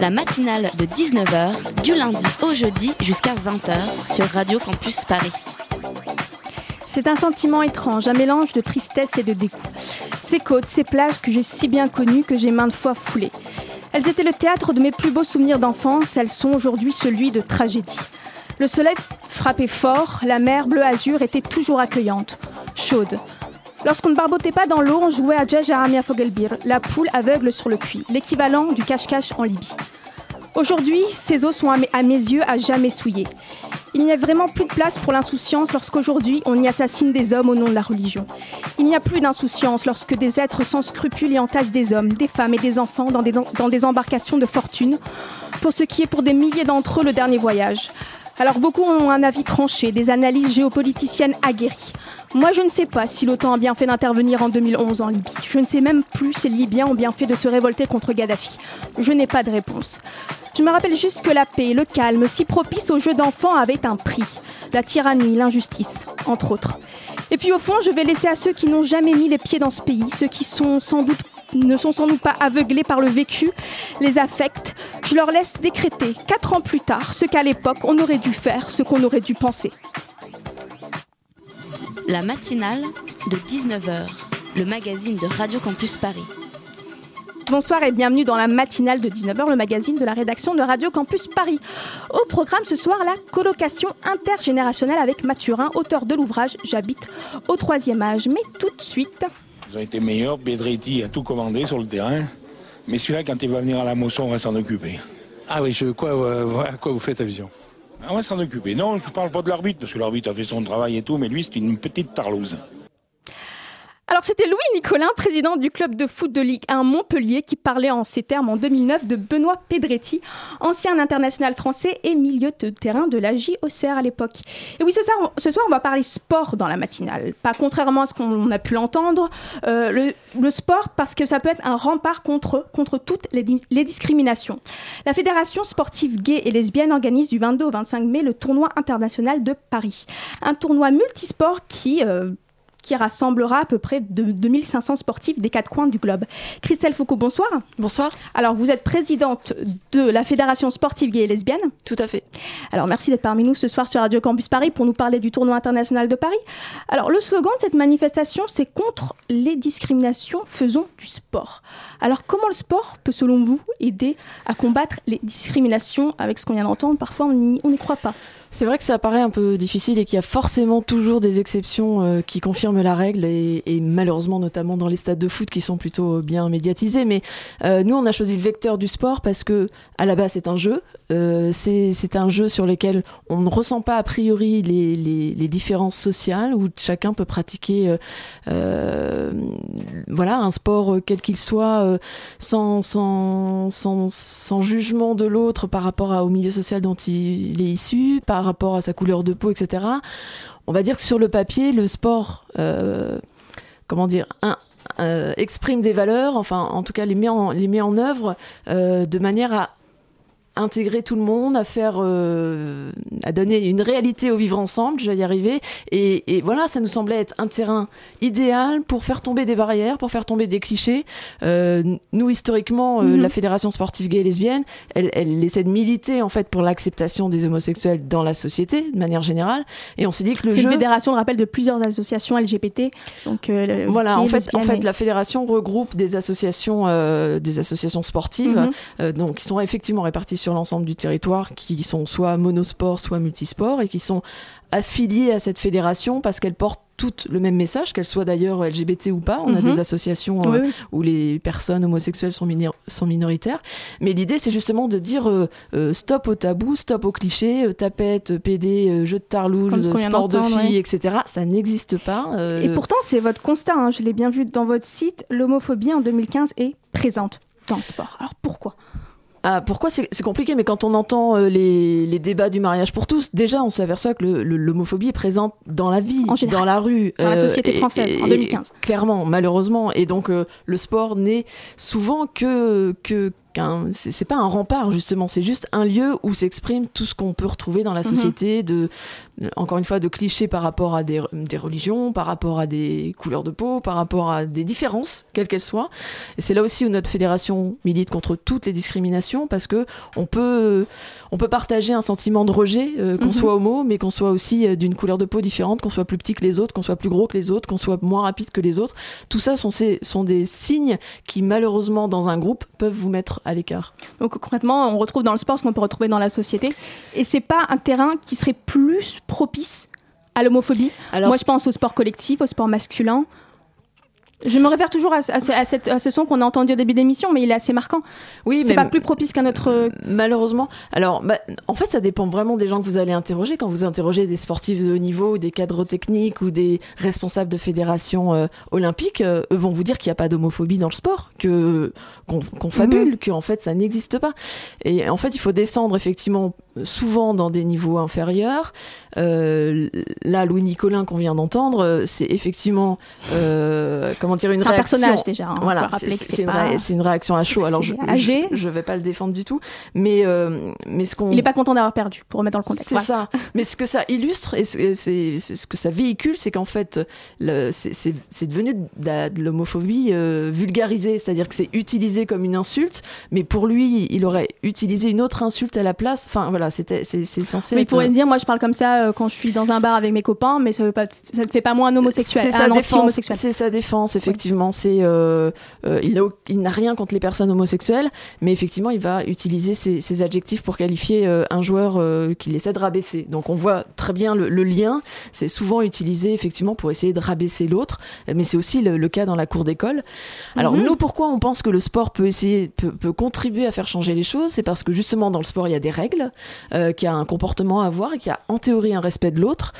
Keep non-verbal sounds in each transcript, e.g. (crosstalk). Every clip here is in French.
La matinale de 19h, du lundi au jeudi jusqu'à 20h sur Radio Campus Paris. C'est un sentiment étrange, un mélange de tristesse et de dégoût. Ces côtes, ces plages que j'ai si bien connues, que j'ai maintes fois foulées. Elles étaient le théâtre de mes plus beaux souvenirs d'enfance, elles sont aujourd'hui celui de tragédie. Le soleil frappait fort, la mer bleu azur était toujours accueillante, chaude. Lorsqu'on ne barbotait pas dans l'eau, on jouait à Jajaramia Fogelbir, la poule aveugle sur le puits, l'équivalent du cache-cache en Libye. Aujourd'hui, ces eaux sont à mes, yeux à jamais souillées. Il n'y a vraiment plus de place pour l'insouciance lorsqu'aujourd'hui on y assassine des hommes au nom de la religion. Il n'y a plus d'insouciance lorsque des êtres sans scrupules y entassent des hommes, des femmes et des enfants dans des, dans des embarcations de fortune, pour ce qui est pour des milliers d'entre eux le dernier voyage. Alors beaucoup ont un avis tranché, des analyses géopoliticiennes aguerries. Moi je ne sais pas si l'OTAN a bien fait d'intervenir en 2011 en Libye. Je ne sais même plus si les Libyens ont bien fait de se révolter contre Kadhafi. Je n'ai pas de réponse. Je me rappelle juste que la paix, le calme, si propice aux jeux d'enfants avaient un prix. La tyrannie, l'injustice, entre autres. Et puis au fond, je vais laisser à ceux qui n'ont jamais mis les pieds dans ce pays, ceux qui ne sont sans doute pas aveuglés par le vécu, les affects. Je leur laisse décréter, quatre ans plus tard, ce qu'à l'époque on aurait dû faire, ce qu'on aurait dû penser. La matinale de 19h, le magazine de Radio Campus Paris. Bonsoir et bienvenue dans la matinale de 19h, le magazine de la rédaction de Radio Campus Paris. Au programme ce soir, la colocation intergénérationnelle avec Mathurin, auteur de l'ouvrage J'habite au troisième âge. Mais tout de suite, Ils ont été meilleurs. Bedretti a tout commandé sur le terrain. Mais celui-là, quand il va venir à la moisson, on va s'en occuper. Ah oui, je, quoi, euh, à quoi vous faites allusion? On va s'en occuper. Non, je ne parle pas de l'arbitre, parce que l'arbitre a fait son travail et tout, mais lui, c'est une petite tarlouse. Alors c'était Louis Nicolin, président du club de foot de Ligue 1 Montpellier, qui parlait en ces termes en 2009 de Benoît Pedretti, ancien international français et milieu de terrain de la J Auxerre à l'époque. Et oui, ce soir, ce soir, on va parler sport dans la matinale. Pas contrairement à ce qu'on a pu l'entendre, euh, le, sport parce que ça peut être un rempart contre, contre toutes les, les discriminations. La Fédération sportive gay et lesbienne organise du 22 au 25 mai le tournoi international de Paris. Un tournoi multisport qui... euh, qui rassemblera à peu près de 2500 sportifs des quatre coins du globe. Christelle Foucault, bonsoir. Bonsoir, Alors, vous êtes présidente de la Fédération sportive gay et lesbienne. tout à fait. Alors, merci d'être parmi nous ce soir sur Radio Campus Paris pour nous parler du tournoi international de Paris. Alors, le slogan de cette manifestation, c'est contre les discriminations, faisons du sport. Alors, comment le sport peut, selon vous, aider à combattre les discriminations Avec ce qu'on vient d'entendre, parfois on n'y on n'y croit pas. C'est vrai que ça paraît un peu difficile et qu'il y a forcément toujours des exceptions euh, qui confirment la règle et, malheureusement notamment dans les stades de foot qui sont plutôt bien médiatisés. Mais euh, nous, on a choisi le vecteur du sport parce que à la base c'est un jeu. Euh, c'est un jeu sur lequel on ne ressent pas a priori les, différences sociales où chacun peut pratiquer euh, euh, voilà un sport euh, quel qu'il soit euh, sans, sans, sans, jugement de l'autre par rapport au milieu social dont il est issu, rapport à sa couleur de peau, etc. On va dire que sur le papier, le sport, euh, euh, exprime des valeurs, enfin en tout cas les met en, les œuvre euh, de manière à intégrer tout le monde, à faire, euh, à donner une réalité au vivre ensemble, je vais y arriver. Et, et voilà, ça nous semblait être un terrain idéal pour faire tomber des barrières, pour faire tomber des clichés. Euh, nous, historiquement, euh, Mhm. la Fédération sportive gay et lesbienne, elle, elle essaie de militer en fait pour l'acceptation des homosexuels dans la société, de manière générale. Et on s'est dit que le C'est jeu... une fédération, je rappelle, de plusieurs associations LGBT. Donc, Voilà, en fait, en fait, et- la fédération regroupe des associations, des associations sportives, Mhm. donc qui sont effectivement réparties sur l'ensemble du territoire, qui sont soit monosport, soit multisport, et qui sont affiliées à cette fédération parce qu'elles portent toutes le même message, qu'elles soient d'ailleurs LGBT ou pas. On a Mhm. des associations Oui, euh, oui. où les personnes homosexuelles sont, minor- sont minoritaires. Mais l'idée, c'est justement de dire euh, euh, stop au tabou, stop aux clichés, tapette, PD, jeu de vient sport de filles, ouais. etc. Ça n'existe pas. Et pourtant, c'est votre constat, hein, je l'ai bien vu dans votre site, l'homophobie en 2015 est présente dans le sport. Alors pourquoi? Ah, pourquoi c'est compliqué Mais quand on entend euh, les, les débats du mariage pour tous, déjà on s'aperçoit que l'homophobie est présente dans la vie, En général. dans la rue, Dans la société française, en 2015. clairement, malheureusement. Et donc euh, le sport n'est souvent que que c'est pas un rempart justement, c'est juste un lieu où s'exprime tout ce qu'on peut retrouver dans la Mhm. société, de encore une fois de clichés par rapport à des, des religions, par rapport à des couleurs de peau, par rapport à des différences, quelles qu'elles soient. Et c'est là aussi où notre fédération milite contre toutes les discriminations parce que on peut, on peut partager un sentiment de rejet, euh, qu'on Mhm. soit homo, mais qu'on soit aussi euh, d'une couleur de peau différente, qu'on soit plus petit que les autres, qu'on soit plus gros que les autres, qu'on soit moins rapide que les autres. Tout ça sont, ces, sont des signes qui, malheureusement, dans un groupe, peuvent vous mettre à l'écart. Donc concrètement, on retrouve dans le sport ce qu'on peut retrouver dans la société. Et c'est pas un terrain qui serait plus propice à l'homophobie. Moi, je pense au sport collectif, au sport masculin. Je me réfère toujours à, à ce- à cette- à ce son qu'on a entendu au début d'émission, mais il est assez marquant. oui, C'est pas plus propice qu'un autre. euh, Malheureusement. Alors, bah, en fait, ça dépend vraiment des gens que vous allez interroger. Quand vous interrogez des sportifs de haut niveau, des cadres techniques ou des responsables de fédérations euh, olympiques, euh, eux vont vous dire qu'il n'y a pas d'homophobie dans le sport, que qu'on fabule, que en fait ça n'existe pas. Et en fait, il faut descendre effectivement souvent dans des niveaux inférieurs. Euh, là, Louis Nicolin qu'on vient d'entendre, c'est effectivement comment dire une C'est un réaction. personnage déjà. hein. Voilà, c'est c'est une, pas- ré- une réaction à chaud. Alors, je, âgé. je, je vais pas le défendre du tout, mais euh, mais ce qu'on Il est pas content d'avoir perdu, pour remettre dans le contexte. c'est Voilà. ça. Mais ce que ça illustre et c'est ce que ça véhicule, c'est qu'en fait, c'est- devenu de l'homophobie euh, vulgarisée, c'est-à-dire que c'est utilisé comme une insulte, mais pour lui, il aurait utilisé une autre insulte à la place. Enfin, voilà, c'était c'est censé. Mais être- pourrait dire, moi je parle comme ça euh, quand je suis dans un bar avec mes copains, mais ça veut pas, ça ne fait pas moins un homosexuel, C'est sa défense. C'est sa défense, effectivement. C'est euh, euh, il n'a rien contre les personnes homosexuelles, mais effectivement, il va utiliser ces, ces adjectifs pour qualifier euh, un joueur qu'il essaie de rabaisser. Donc, on voit très bien le, le lien. C'est souvent utilisé effectivement pour essayer de rabaisser l'autre, mais c'est aussi le, le cas dans la cour d'école. Alors, Mhm. nous, pourquoi on pense que le sport peut essayer, peut, peut contribuer à faire changer les choses? C'est parce que justement, dans le sport, il y a des règles, qu'il y a un comportement à avoir et qu'il y a en théorie un respect de l'autre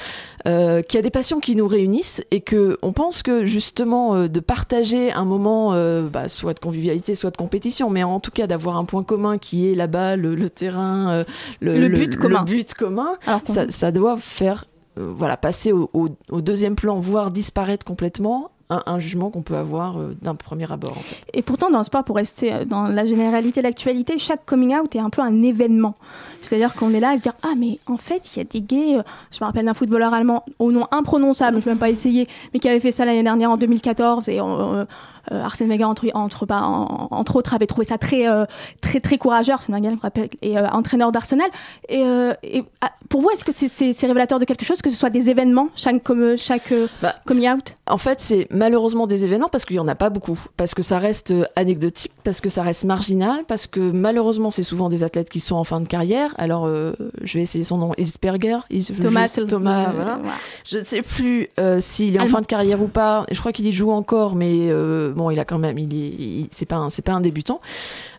qu'il y a des passions qui nous réunissent et que on pense que justement de partager un moment euh, bah, soit de convivialité soit de compétition mais en tout cas d'avoir un point commun qui est là-bas le, le terrain euh, Le but commun. le but commun Alors ça, ça doit faire euh, voilà passer au, au- au deuxième plan voire disparaître complètement un, un jugement qu'on peut avoir euh, d'un premier abord. Et pourtant, dans le sport, pour rester euh, dans la généralité l'actualité, chaque coming out est un peu un événement. C'est-à-dire qu'on est là à se dire Ah, mais en fait, il y a des gays. euh, Je me rappelle d'un footballeur allemand au nom imprononçable, je ne vais même pas essayer, mais qui avait fait ça l'année dernière en 2014. Et euh, euh, Arsène Wenger, entre, entre, bah, en- entre autres, avait trouvé ça très, euh, très, très courageux. Arsène Wenger, je rappelle, est euh, entraîneur d'Arsenal. Et, euh, et, ah, pour vous, est-ce que c'est révélateur de quelque chose, que ce soit des événements, chaque, comme, chaque Bah, coming out? En fait, c'est malheureusement des événements parce qu'il n'y en a pas beaucoup, parce que ça reste anecdotique, parce que ça reste marginal, parce que malheureusement, c'est souvent des athlètes qui sont en fin de carrière. Alors, je vais essayer son nom, Hilsberger, Hils- Thomas, juste Thomas, voilà. voilà. Je ne sais plus s'il est en Allemand. fin de carrière ou pas. Je crois qu'il y joue encore, mais euh, bon, il a quand même, il est, il- c'est pas, un- c'est pas un débutant.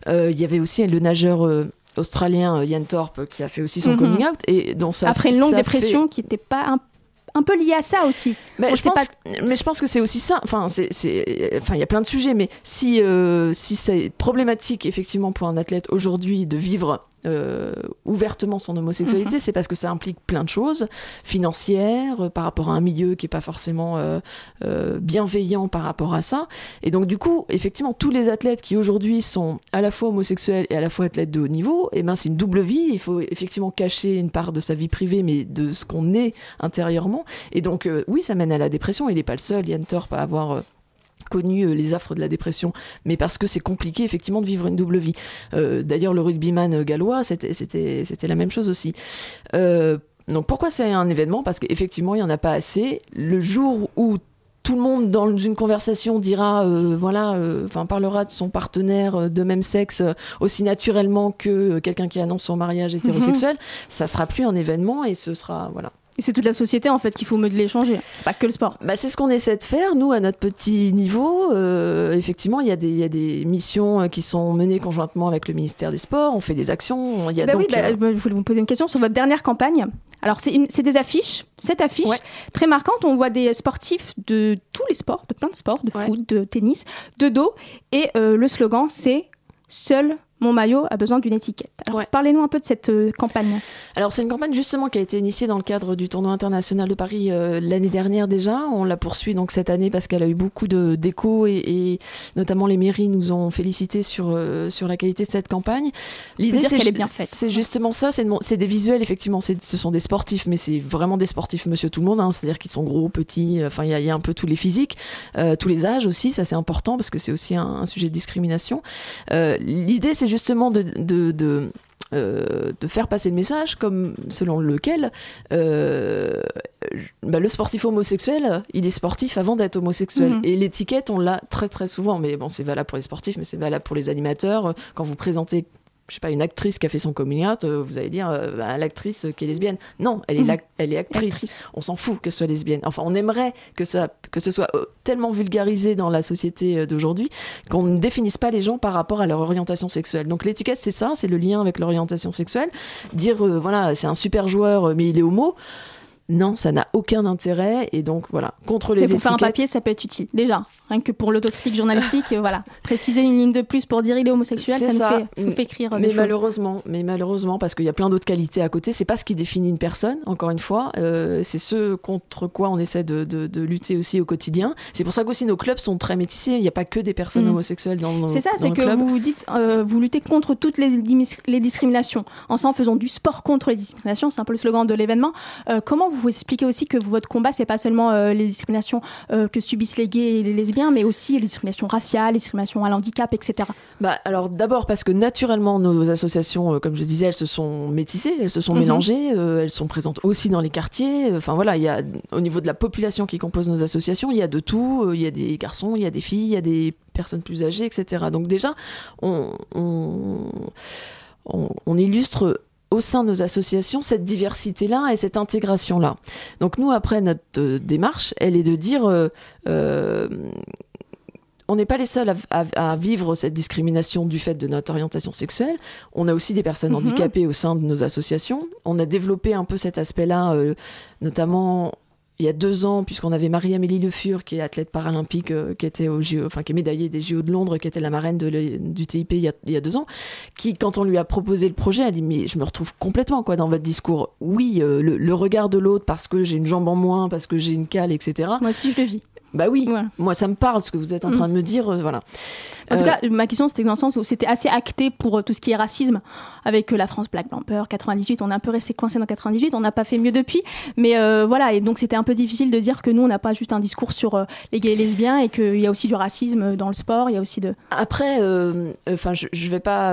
Euh, Il y avait aussi le nageur. euh, australien euh, Ian Thorpe qui a fait aussi son Mhm. coming out et dont ça Après une longue dépression qui n'était pas un, un peu liée à ça aussi. mais On je, pense, mais je pense que c'est aussi ça. Enfin, c'est, c'est- enfin, il y a plein de sujets, mais si, euh, si c'est problématique effectivement pour un athlète aujourd'hui de vivre euh, ouvertement son homosexualité, c'est parce que ça implique plein de choses financières, euh, par rapport à un milieu qui est pas forcément euh, euh, bienveillant par rapport à ça. Et donc du coup, effectivement, tous les athlètes qui aujourd'hui sont à la fois homosexuels et à la fois athlètes de haut niveau, et ben c'est une double vie. Il faut effectivement cacher une part de sa vie privée, mais de ce qu'on est intérieurement. Et donc, oui, ça mène à la dépression. Il n'est pas le seul, Yann Thorpe, à avoir. Connu euh, les affres de la dépression, mais parce que c'est compliqué effectivement de vivre une double vie. Euh, D'ailleurs, le rugbyman euh, gallois, c'était la même chose aussi. Euh, donc pourquoi c'est un événement? Parce qu'effectivement, il n'y en a pas assez. Le jour où tout le monde dans une conversation dira, euh, voilà, enfin parlera de son partenaire de même sexe aussi naturellement que quelqu'un qui annonce son mariage hétérosexuel, ça sera plus un événement et ce sera voilà. C'est toute la société en fait qu'il faut modeler changer, pas que le sport. Bah, c'est ce qu'on essaie de faire, nous, à notre petit niveau. Euh, effectivement, il y, a des- il y a des missions euh, qui sont menées conjointement avec le ministère des Sports. On fait des actions. Il y a Bah donc, oui, bah, euh, bah, je voulais vous poser une question sur votre dernière campagne. Alors, c'est des affiches, cette affiche Ouais. très marquante. On voit des sportifs de tous les sports, de plein de sports, de Ouais. foot, de tennis, de dos. Et euh, le slogan, c'est Seul mon maillot a besoin d'une étiquette. Alors, parlez-nous un peu de cette euh, campagne. Alors, c'est une campagne justement qui a été initiée dans le cadre du tournoi international de Paris euh, l'année dernière déjà. On la poursuit donc cette année parce qu'elle a eu beaucoup de d'écho et, notamment les mairies nous ont félicité sur euh, sur la qualité de cette campagne. L'idée, c'est qu'elle est bien faite. C'est justement ça. C'est des visuels effectivement. Ce sont des sportifs, mais c'est vraiment des sportifs Monsieur Tout le Monde. Hein. C'est-à-dire qu'ils sont gros, petits. Enfin, il y, a un peu tous les physiques, tous les âges aussi. Ça, c'est important parce que c'est aussi un, un, sujet de discrimination. L'idée, c'est justement de, de, euh, de faire passer le message comme selon lequel euh, bah, le sportif homosexuel, il est sportif avant d'être homosexuel. Mhm. Et l'étiquette, on l'a très très souvent. Mais bon, c'est valable pour les sportifs, mais c'est valable pour les animateurs. Quand vous présentez je sais pas, une actrice qui a fait son coming out, euh, vous allez dire euh, bah, l'actrice qui est lesbienne. Non, elle est, mhm. elle est actrice. On s'en fout qu'elle soit lesbienne. Enfin, on aimerait que, ça, que ce soit euh, tellement vulgarisé dans la société d'aujourd'hui qu'on ne définisse pas les gens par rapport à leur orientation sexuelle. Donc l'étiquette, c'est ça, c'est le lien avec l'orientation sexuelle. Dire, voilà, c'est un super joueur, mais il est homo. Non, ça n'a aucun intérêt et donc voilà, contre les Mais pour faire un papier, ça peut être utile. Déjà, rien que pour l'autocritique journalistique, voilà, préciser une ligne de plus pour dire il est homosexuel, ça, Nous, fait, nous fait écrire. Mais des malheureusement, mais malheureusement, parce qu'il y a plein d'autres qualités à côté, c'est pas ce qui définit une personne. Encore une fois, euh, c'est ce contre quoi on essaie de, de, lutter aussi au quotidien. C'est pour ça qu'aussi nos clubs sont très métissés. Il n'y a pas que des personnes mm. homosexuelles dans nos C'est ça, c'est que vous dites, euh, vous luttez contre toutes les, les discriminations. En ça, en faisant du sport contre les discriminations, c'est un peu le slogan de l'événement. Euh, comment vous vous expliquez aussi que votre combat, c'est pas seulement euh, les discriminations euh, que subissent les gays et les lesbiens, mais aussi les discriminations raciales, les discriminations à l'handicap, etc. Bah, alors d'abord parce que naturellement, nos associations, euh, comme je disais, elles se sont métissées, elles se sont mhm. mélangées, elles sont présentes aussi dans les quartiers. Enfin voilà, il y a au niveau de la population qui compose nos associations, il y a de tout. Il y a des garçons, il y a des filles, il y a des personnes plus âgées, etc. Donc déjà, on, on, on illustre au sein de nos associations cette diversité-là et cette intégration-là. Donc nous, après, notre euh, démarche, elle est de dire... Euh, euh, on n'est pas les seuls à, vivre cette discrimination du fait de notre orientation sexuelle. On a aussi des personnes mhm. handicapées au sein de nos associations. On a développé un peu cet aspect-là, notamment il y a deux ans, puisqu'on avait Marie-Amélie Le Fur, qui est athlète paralympique, euh, qui était au enfin qui est médaillée des JO de Londres, qui était la marraine du TIP il y, a, deux ans, qui, quand on lui a proposé le projet, a dit mais je me retrouve complètement quoi dans votre discours. Oui, euh, le, regard de l'autre parce que j'ai une jambe en moins, parce que j'ai une cale, etc. Moi aussi je le vis. Bah oui, moi ça me parle ce que vous êtes en train mm. de me dire, euh, voilà. En tout cas, ma question c'était dans le sens où c'était assez acté pour tout ce qui est racisme avec la France Black Blamper 98. On est un peu resté coincé dans 98, on n'a pas fait mieux depuis, mais voilà et donc c'était un peu difficile de dire que nous on n'a pas juste un discours sur les gays et lesbiens et qu'il y a aussi du racisme dans le sport, il y a aussi de. Après, enfin je, je, vais pas,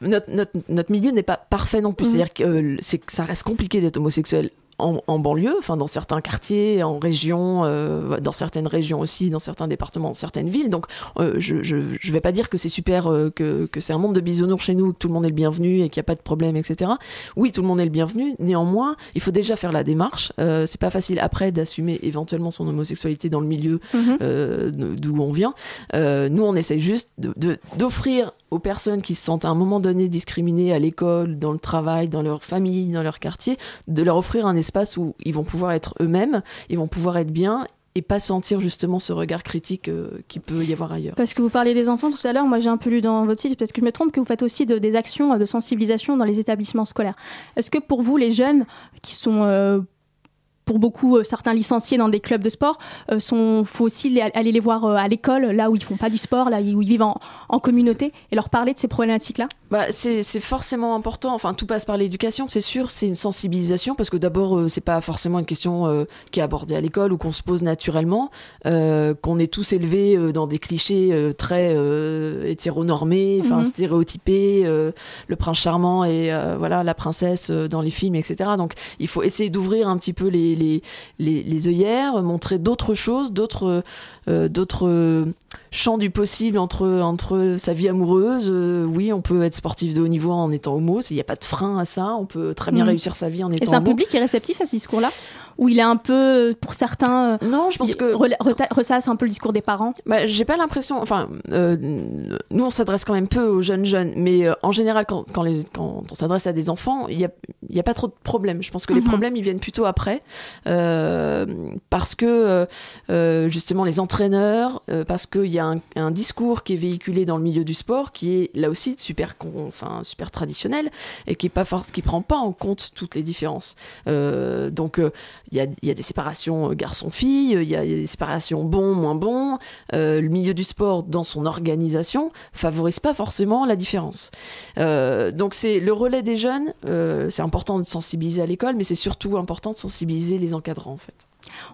notre, notre, notre, milieu n'est pas parfait non plus, mm. c'est-à-dire que ça reste compliqué d'être homosexuel en, banlieue, enfin dans certains quartiers, en région, euh, dans certaines régions aussi, dans certains départements, dans certaines villes. Donc euh, je, je, vais pas dire que c'est super, euh, que, que c'est un monde de bisounours chez nous, que tout le monde est le bienvenu et qu'il n'y a pas de problème, etc. Oui, tout le monde est le bienvenu. Néanmoins, il faut déjà faire la démarche. c'est pas facile après d'assumer éventuellement son homosexualité dans le milieu mhm. d'où on vient. nous, on essaie juste d'offrir aux personnes qui se sentent à un moment donné discriminées à l'école, dans le travail, dans leur famille, dans leur quartier, de leur offrir un espace où ils vont pouvoir être eux-mêmes, ils vont pouvoir être bien et pas sentir justement ce regard critique euh, qui peut y avoir ailleurs. Parce que vous parlez des enfants tout à l'heure, moi j'ai un peu lu dans votre site, parce que je me trompe que vous faites aussi des actions de sensibilisation dans les établissements scolaires. Est-ce que pour vous, les jeunes qui sont euh, pour beaucoup, euh, certains licenciés dans des clubs de sport, euh, faut aussi aller les voir euh, à l'école, là où ils font pas du sport, là où ils vivent en, communauté, et leur parler de ces problématiques-là? Bah, c'est forcément important. Enfin, tout passe par l'éducation, c'est sûr. C'est une sensibilisation parce que d'abord, c'est pas forcément une question qui est abordée à l'école ou qu'on se pose naturellement, qu'on est tous élevés dans des clichés très hétéronormés, enfin mhm. stéréotypés, le prince charmant et voilà la princesse dans les films, etc. Donc, il faut essayer d'ouvrir un petit peu les les, les, œillères, montrer d'autres choses, d'autres euh, d'autres champs du possible entre, entre sa vie amoureuse. Euh, oui, on peut être sportif de haut niveau en étant homo, il n'y a pas de frein à ça, on peut très bien mm. réussir sa vie en étant Et c'est un public qui est réceptif à ce discours-là? Ou il est un peu, pour certains, euh, non, je pense que ressasse un peu le discours des parents? Bah, j'ai pas l'impression. Enfin, nous on s'adresse quand même peu aux jeunes jeunes, mais en général quand, quand, les, quand on s'adresse à des enfants, il y a, il n'y a pas trop de problèmes. Je pense que les Mhm. problèmes, ils viennent plutôt après. euh, parce que, euh, euh, justement, les entraîneurs, euh, parce qu'il y a un, un discours qui est véhiculé dans le milieu du sport qui est là aussi super, enfin, super traditionnel et qui qui prend pas en compte toutes les différences. Donc, il y, a, il y a des séparations euh, garçon-fille, il y a des séparations bon, moins bon. Euh, le milieu du sport, dans son organisation, favorise pas forcément la différence. Euh, donc c'est le relais des jeunes, euh, c'est important de sensibiliser à l'école, mais c'est surtout important de sensibiliser les encadrants en fait.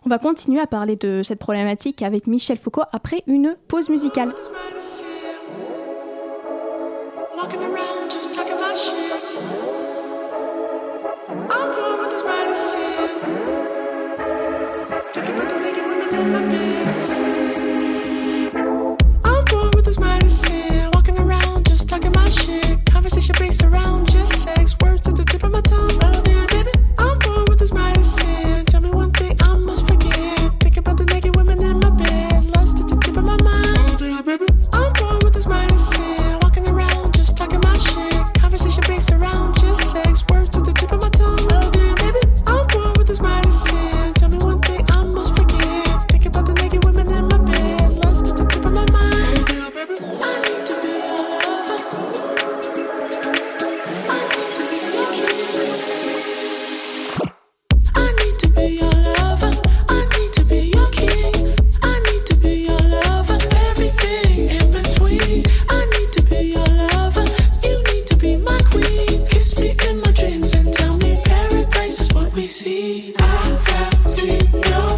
On va continuer à parler de cette problématique avec Michel Foucault après une pause musicale. Walking around just talking my shit. I'm Conversation based around just sex. Words at the tip of my see. I can see your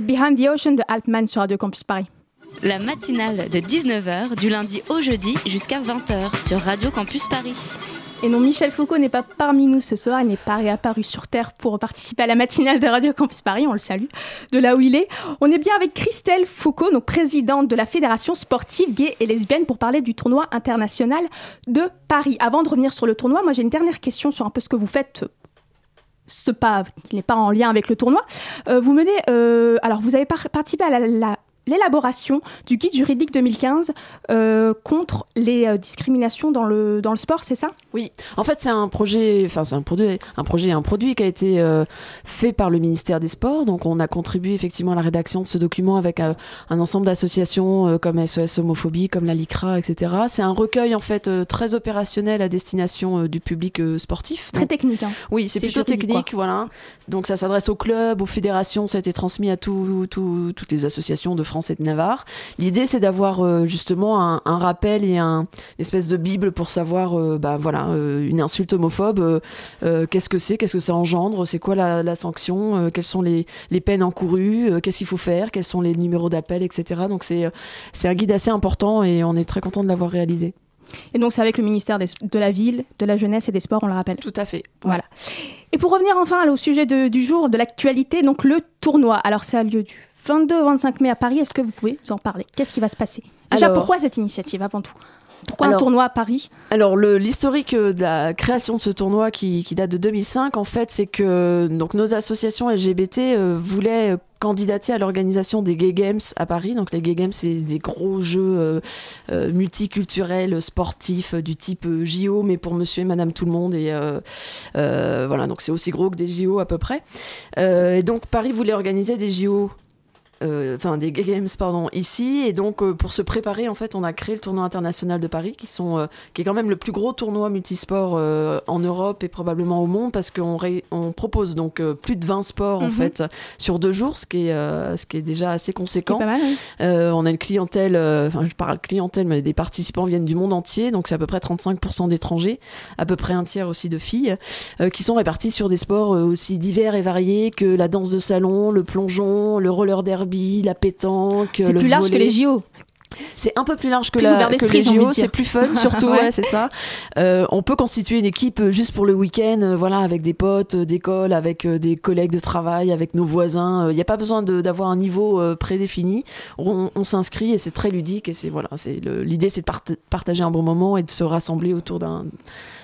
Behind the Ocean de Altman sur Radio Campus Paris. La matinale de 19h du lundi au jeudi jusqu'à 20h sur Radio Campus Paris. Et non, Michel Foucault n'est pas parmi nous ce soir, il n'est pas réapparu sur Terre pour participer à la matinale de Radio Campus Paris, on le salue, de là où il est. On est bien avec Christelle Foucault, donc présidente de la Fédération sportive gay et lesbienne, pour parler du tournoi international de Paris. Avant de revenir sur le tournoi, moi j'ai une dernière question sur un peu ce que vous faites ce pas qui n'est pas en lien avec le tournoi. Euh, vous menez, euh, alors vous avez par- participé à la l'élaboration du guide juridique 2015 euh, contre les euh, discriminations dans le, dans le sport, c'est ça? Oui, en fait c'est un projet, enfin c'est un produit, un projet, un produit qui a été euh, fait par le ministère des Sports. Donc on a contribué effectivement à la rédaction de ce document avec un ensemble d'associations comme SOS Homophobie, comme la LICRA, etc. C'est un recueil en fait très opérationnel à destination du public sportif. Très Donc, technique. hein. oui, c'est plutôt technique, voilà. Donc ça s'adresse aux clubs, aux fédérations, ça a été transmis à tout- tout- toutes les associations de France et de Navarre. L'idée, c'est d'avoir euh, justement un, un rappel et un une espèce de bible pour savoir, euh, bah voilà, euh, une insulte homophobe, euh, qu'est-ce que c'est, qu'est-ce que ça engendre, c'est quoi la, la sanction, quelles sont les, les peines encourues, qu'est-ce qu'il faut faire, quels sont les numéros d'appel, etc. Donc c'est c'est un guide assez important et on est très content de l'avoir réalisé. Et donc c'est avec le ministère des- de la Ville, de la Jeunesse et des Sports, on le rappelle. Tout à fait. Voilà. Et pour revenir enfin au sujet de- du jour, de l'actualité, donc le tournoi. Alors ça a lieu du 22 au 25 mai à Paris. Est-ce que vous pouvez nous en parler? Qu'est-ce qui va se passer? Déjà, Alors- pourquoi cette initiative avant tout? Pourquoi un Alors- tournoi à Paris? Alors l'historique euh, de la création de ce tournoi qui, qui date de 2005, en fait, c'est que donc nos associations LGBT euh, voulaient euh, candidater à l'organisation des Gay Games à Paris. Donc les Gay Games, c'est des gros jeux euh, multiculturels, sportifs, du type JO, mais pour Monsieur et Madame tout le monde. Et euh, voilà, donc c'est aussi gros que des JO à peu près. Et donc Paris voulait organiser des JO enfin des Games pardon ici et donc euh, pour se préparer en fait on a créé le tournoi international de Paris qui sont euh, qui est quand même le plus gros tournoi multisport euh, en Europe et probablement au monde parce qu'on ré- on propose donc euh, plus de 20 sports en Mhm. fait sur deux jours ce qui est euh, ce qui est déjà assez conséquent pas mal, oui. euh, on a une clientèle, euh, enfin je parle clientèle, mais des participants viennent du monde entier, donc c'est à peu près 35% d'étrangers, à peu près un tiers aussi de filles, euh, qui sont répartis sur des sports euh, aussi divers et variés que la danse de salon, le plongeon, le roller derby, la pétanque. C'est plus large que les JO. C'est un peu plus large que, Plus la, ouvert que d'esprit, les JO, c'est plus fun surtout, (laughs) Ouais. ouais, c'est ça. Euh, on peut constituer une équipe euh, juste pour le week-end, euh, voilà, avec des potes euh, d'école, avec des collègues de travail, avec nos voisins. Il n'y a pas besoin d'avoir un niveau prédéfini. On, on s'inscrit et c'est très ludique. Et c'est voilà, c'est l'idée, c'est de part- partager un bon moment et de se rassembler autour d'un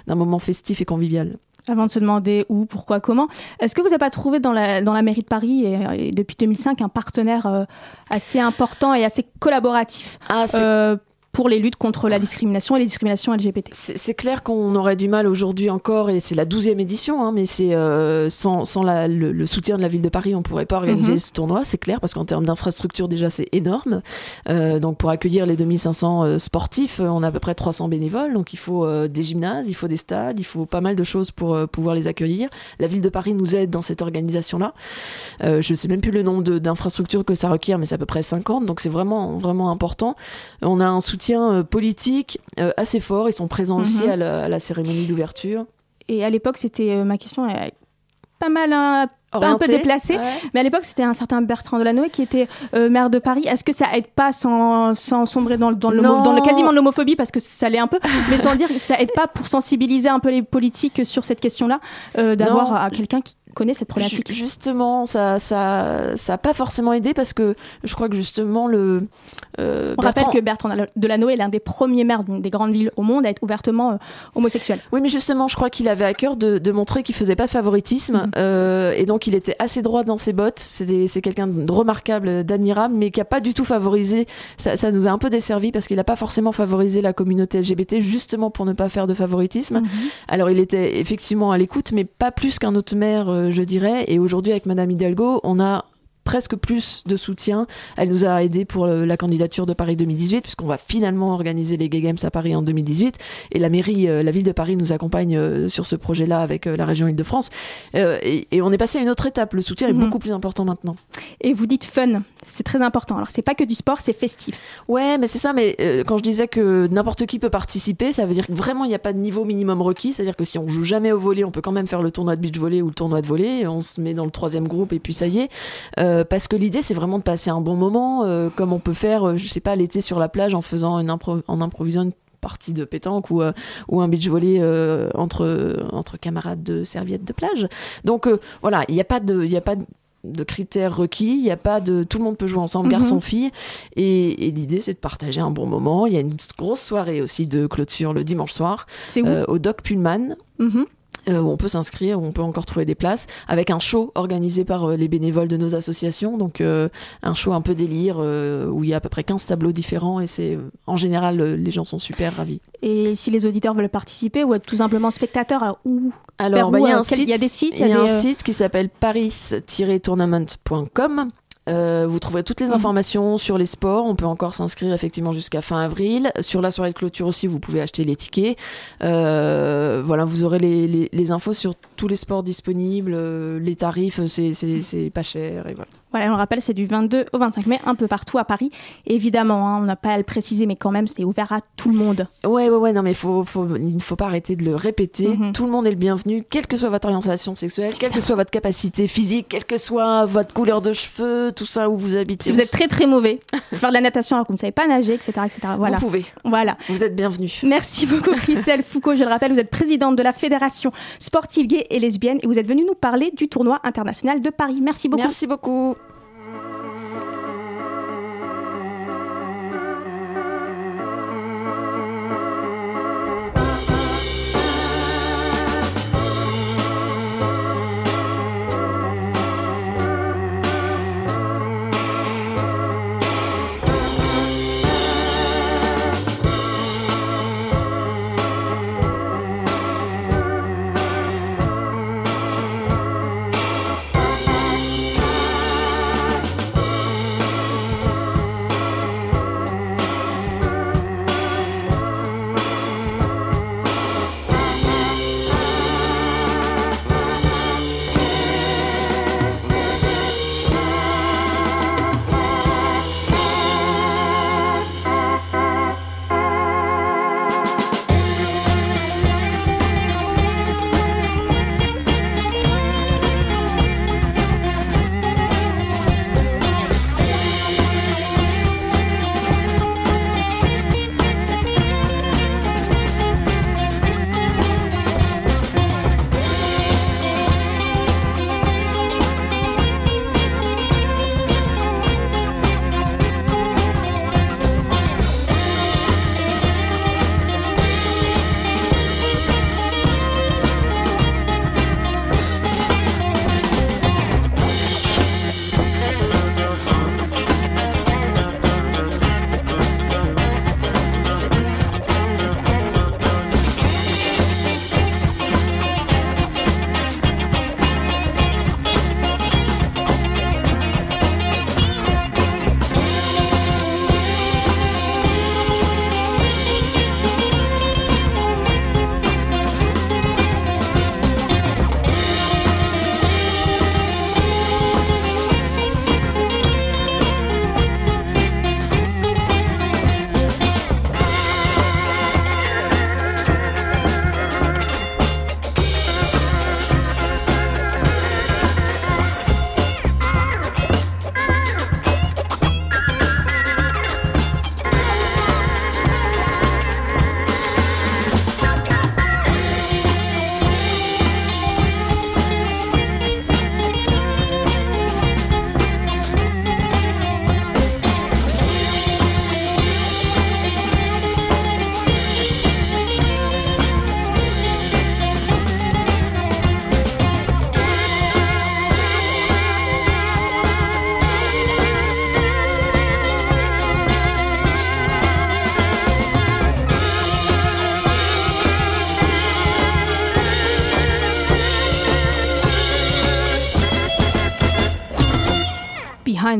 moment festif et convivial. Avant de se demander où, pourquoi, comment, est-ce que vous n'avez pas trouvé dans la, dans la mairie de Paris, et, et depuis 2005, un partenaire euh, assez important et assez collaboratif Ah, euh, pour les luttes contre la discrimination et les discriminations LGBT C'est clair qu'on aurait du mal aujourd'hui encore, et c'est la 12e édition, hein, mais c'est euh, sans, sans la- le, le soutien de la ville de Paris, on pourrait pas organiser Mhm. ce tournoi, c'est clair, parce qu'en termes d'infrastructure, déjà, c'est énorme. Euh, donc, pour accueillir les 2500 euh, sportifs, on a à peu près 300 bénévoles, donc il faut des gymnases, il faut des stades, il faut pas mal de choses pour pouvoir les accueillir. La ville de Paris nous aide dans cette organisation-là. Euh, je sais même plus le nombre d'infrastructures que ça requiert, mais c'est à peu près 50, donc c'est vraiment, vraiment important. On a un soutien euh, politique euh, assez fort. Ils sont présents aussi Mhm. à la, à la cérémonie d'ouverture. Et à l'époque, c'était euh, ma question, est pas mal hein, un peu déplacée. Ouais. Mais à l'époque, c'était un certain Bertrand Delanoë qui était euh, maire de Paris. Est-ce que ça aide pas sans, sans sombrer dans, le- dans, dans le quasiment de l'homophobie parce que ça l'est un peu, mais sans dire que ça aide pas pour sensibiliser un peu les politiques sur cette question-là, euh, d'avoir quelqu'un qui connaît cette problématique. Ju- Justement, ça, ça, ça a pas forcément aidé parce que je crois que justement le. euh, On Bertrand- rappelle que Bertrand Delanoë est l'un des premiers maires des grandes villes au monde à être ouvertement euh, homosexuel. Oui, mais justement, je crois qu'il avait à cœur de, de montrer qu'il faisait pas de favoritisme Mhm. euh, et donc il était assez droit dans ses bottes. C'est quelqu'un de remarquable, d'admirable, mais qui a pas du tout favorisé. Ça, ça nous a un peu desservi parce qu'il a pas forcément favorisé la communauté LGBT justement pour ne pas faire de favoritisme. Alors il était effectivement à l'écoute, mais pas plus qu'un autre maire, euh, je dirais. Et aujourd'hui, avec Madame Hidalgo, on a presque plus de soutien. Elle nous a aidé pour la candidature de Paris 2018, puisqu'on va finalement organiser les Gay Games à Paris en 2018. Et la mairie, euh, la ville de Paris nous accompagne euh, sur ce projet-là avec euh, la région Île-de-France. Et, et on est passé à une autre étape. Le soutien Mhm. est beaucoup plus important maintenant. Et vous dites fun, c'est très important. Alors c'est pas que du sport, c'est festif. Ouais, mais c'est ça. Mais euh, quand je disais que n'importe qui peut participer, ça veut dire que vraiment il n'y a pas de niveau minimum requis. C'est-à-dire que si on joue jamais au volley, on peut quand même faire le tournoi de beach volley ou le tournoi de volley. On se met dans le troisième groupe et puis ça y est. Euh, parce que l'idée c'est vraiment de passer un bon moment, euh, comme on peut faire, je sais pas, l'été sur la plage en faisant en improvisant une partie de pétanque ou, un beach volley entre, camarades de serviettes de plage. Donc voilà, il n'y a pas de, y a pas de de critères requis, il y a pas de tout le monde peut jouer ensemble, Mhm. garçon fille et, et l'idée c'est de partager un bon moment. Il y a une grosse soirée aussi de clôture le dimanche soir euh, au Doc Pullman Mhm. Où on peut s'inscrire, où on peut encore trouver des places, avec un show organisé par euh, les bénévoles de nos associations. Donc euh, un show un peu délire, euh, où il y a à peu près 15 tableaux différents, et c'est euh, en général, euh, les gens sont super ravis. Et si les auditeurs veulent participer ou être tout simplement spectateurs, où Alors, bah, il y a euh, il y des sites, il y a des, un euh, site qui s'appelle paris-tournament.com. Euh, vous trouverez toutes les Mhm. informations sur les sports. On peut encore s'inscrire effectivement jusqu'à fin avril. Sur la soirée de clôture aussi, vous pouvez acheter les tickets. Euh, voilà, vous aurez les, les- les infos sur tous les sports disponibles, euh, les tarifs, c'est- pas cher. Et voilà. Voilà, on le rappelle, c'est du 22 au 25 mai, un peu partout à Paris. Évidemment, hein, on n'a pas à le préciser, mais quand même, c'est ouvert à tout le monde. Ouais, ouais, ouais, non, mais faut, faut, il ne faut pas arrêter de le répéter. Mhm. Tout le monde est le bienvenu, quelle que soit votre orientation sexuelle, quelle que soit votre capacité physique, quelle que soit votre couleur de cheveux, tout ça où vous habitez. Si vous êtes très très mauvais, faire de la natation alors que vous ne savez pas nager, etc. etc. Voilà. Vous pouvez. Voilà. Vous êtes bienvenus. Merci beaucoup Christelle Foucault. Je le rappelle, vous êtes présidente de la Fédération sportive gay et lesbienne et vous êtes venue nous parler du tournoi international de Paris. Merci beaucoup. Merci beaucoup.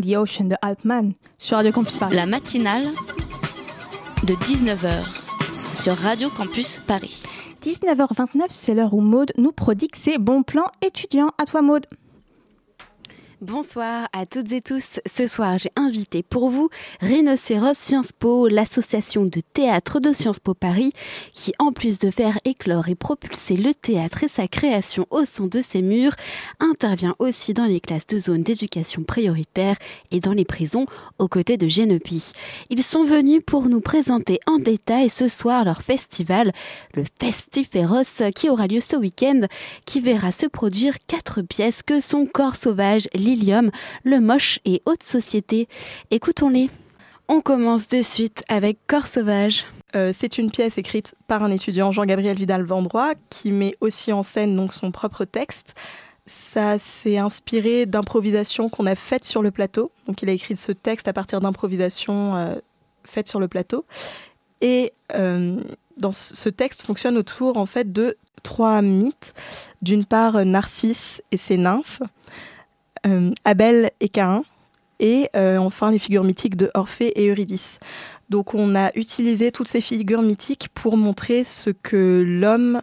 The Ocean de Altman sur Radio Campus Paris. La matinale de 19h sur Radio Campus Paris. 19h29, c'est l'heure où Maude nous prodigue ses bons plans étudiants. À toi Maude. Bonsoir à toutes et tous. Ce soir, j'ai invité pour vous Rhinocéros Sciences Po, l'association de théâtre de Sciences Po Paris, qui, en plus de faire éclore et propulser le théâtre et sa création au sein de ses murs, intervient aussi dans les classes de zone d'éducation prioritaire et dans les prisons aux côtés de Génopie. Ils sont venus pour nous présenter en détail ce soir leur festival, le Festiféros, qui aura lieu ce week-end, qui verra se produire quatre pièces que sont Corps sauvage, Lilium, Le Moche et Haute Société. Écoutons-les. On commence de suite avec Corps sauvage. Euh, c'est une pièce écrite par un étudiant, Jean-Gabriel Vidal-Vendroy, qui met aussi en scène donc son propre texte. Ça s'est inspiré d'improvisations qu'on a faites sur le plateau. Donc il a écrit ce texte à partir d'improvisations euh, faites sur le plateau. Et euh, dans ce texte fonctionne autour en fait de trois mythes. D'une part, Narcisse et ses nymphes, Abel et Caïn, et euh, enfin les figures mythiques de Orphée et Eurydice. Donc on a utilisé toutes ces figures mythiques pour montrer ce que l'homme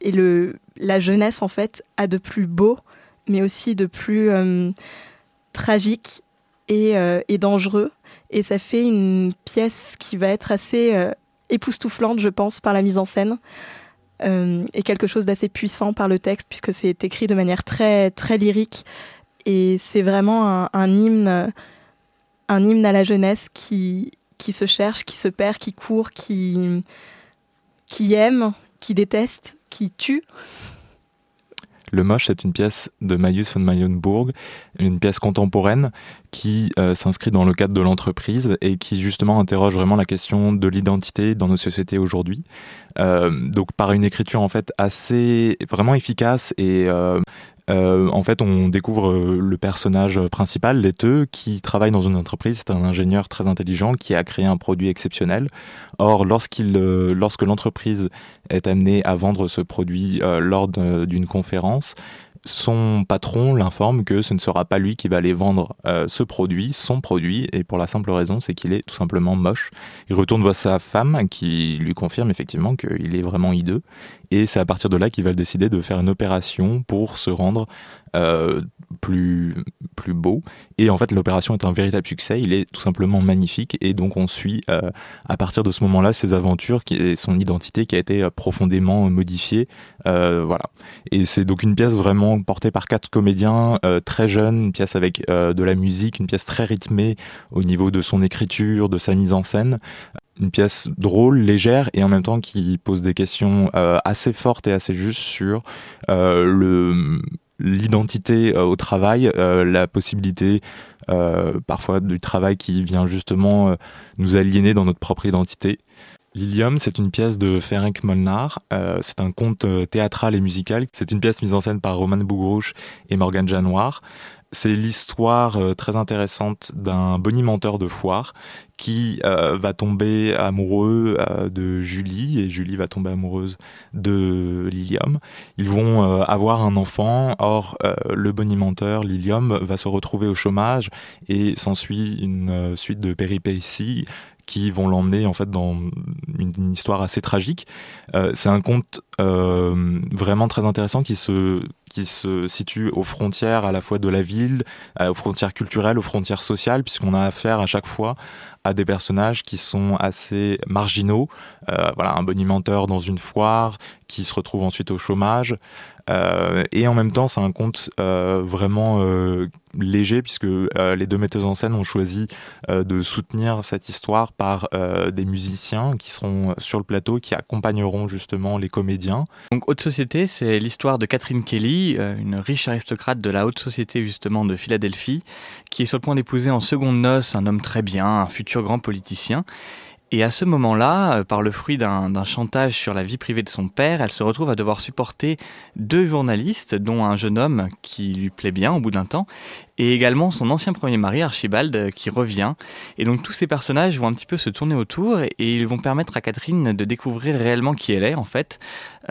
et le, la jeunesse en fait a de plus beau, mais aussi de plus euh, tragique et, euh, et dangereux. Et ça fait une pièce qui va être assez euh, époustouflante, je pense, par la mise en scène. euh, et quelque chose d'assez puissant par le texte, puisque c'est écrit de manière très, très lyrique. Et c'est vraiment un, hymne, un hymne à la jeunesse qui, qui se cherche, qui se perd, qui court, qui, qui aime, qui déteste, qui tue. Le Moche, c'est une pièce de Marius von Mayenburg, une pièce contemporaine qui euh, s'inscrit dans le cadre de l'entreprise et qui justement interroge vraiment la question de l'identité dans nos sociétés aujourd'hui. Euh, donc par une écriture en fait assez vraiment efficace et euh, euh, en fait, on découvre euh, le personnage principal, Letteux, qui travaille dans une entreprise. C'est un ingénieur très intelligent qui a créé un produit exceptionnel. Or, lorsqu'il, euh, lorsque l'entreprise est amenée à vendre ce produit lors d'une conférence, son patron l'informe que ce ne sera pas lui qui va aller vendre euh, ce produit, son produit, et pour la simple raison, c'est qu'il est tout simplement moche. Il retourne voir sa femme qui lui confirme effectivement qu'il est vraiment hideux, et c'est à partir de là qu'il va décider de faire une opération pour se rendre euh, plus, plus beau. Et en fait, l'opération est un véritable succès, il est tout simplement magnifique, et donc on suit euh, à partir de ce moment-là ses aventures qui, et son identité qui a été euh, profondément modifiée. Voilà. Et c'est donc une pièce vraiment portée par quatre comédiens très jeunes, une pièce avec de la musique, une pièce très rythmée au niveau de son écriture, de sa mise en scène. Une pièce drôle, légère et en même temps qui pose des questions assez fortes et assez justes sur le l'identité euh, au travail, euh, la possibilité euh, parfois du travail qui vient justement nous aliéner dans notre propre identité. Lilium, c'est une pièce de Ferenc Molnar. C'est un conte théâtral et musical. C'est une pièce mise en scène par Roman Bougrouche et Morgan Janoir. C'est l'histoire euh, très intéressante d'un bonimenteur de foire qui euh, va tomber amoureux euh, de Julie et Julie va tomber amoureuse de Lilium. Ils vont avoir un enfant. Or, le bonimenteur Lilium va se retrouver au chômage et s'ensuit une suite de péripéties qui vont l'emmener en fait dans une, histoire assez tragique. Euh, c'est un conte euh, vraiment très intéressant qui se qui se situe aux frontières à la fois de la ville, euh, aux frontières culturelles, aux frontières sociales, puisqu'on a affaire à chaque fois à des personnages qui sont assez marginaux. Voilà, un bonimenteur dans une foire qui se retrouve ensuite au chômage. Euh, et en même temps, c'est un conte euh, vraiment euh, léger puisque les deux metteuses en scène ont choisi de soutenir cette histoire par des musiciens qui seront sur le plateau, qui accompagneront justement les comédiens. Donc Haute Société, c'est l'histoire de Catherine Kelly, une riche aristocrate de la haute société justement de Philadelphie, qui est sur le point d'épouser en seconde noces un homme très bien, un futur grand politicien. Et à ce moment-là, euh, par le fruit d'un chantage sur la vie privée de son père, elle se retrouve à devoir supporter deux journalistes, dont un jeune homme qui lui plaît bien au bout d'un temps, et également son ancien premier mari, Archibald, euh, qui revient. Et donc tous ces personnages vont un petit peu se tourner autour et ils vont permettre à Catherine de découvrir réellement qui elle est, en fait,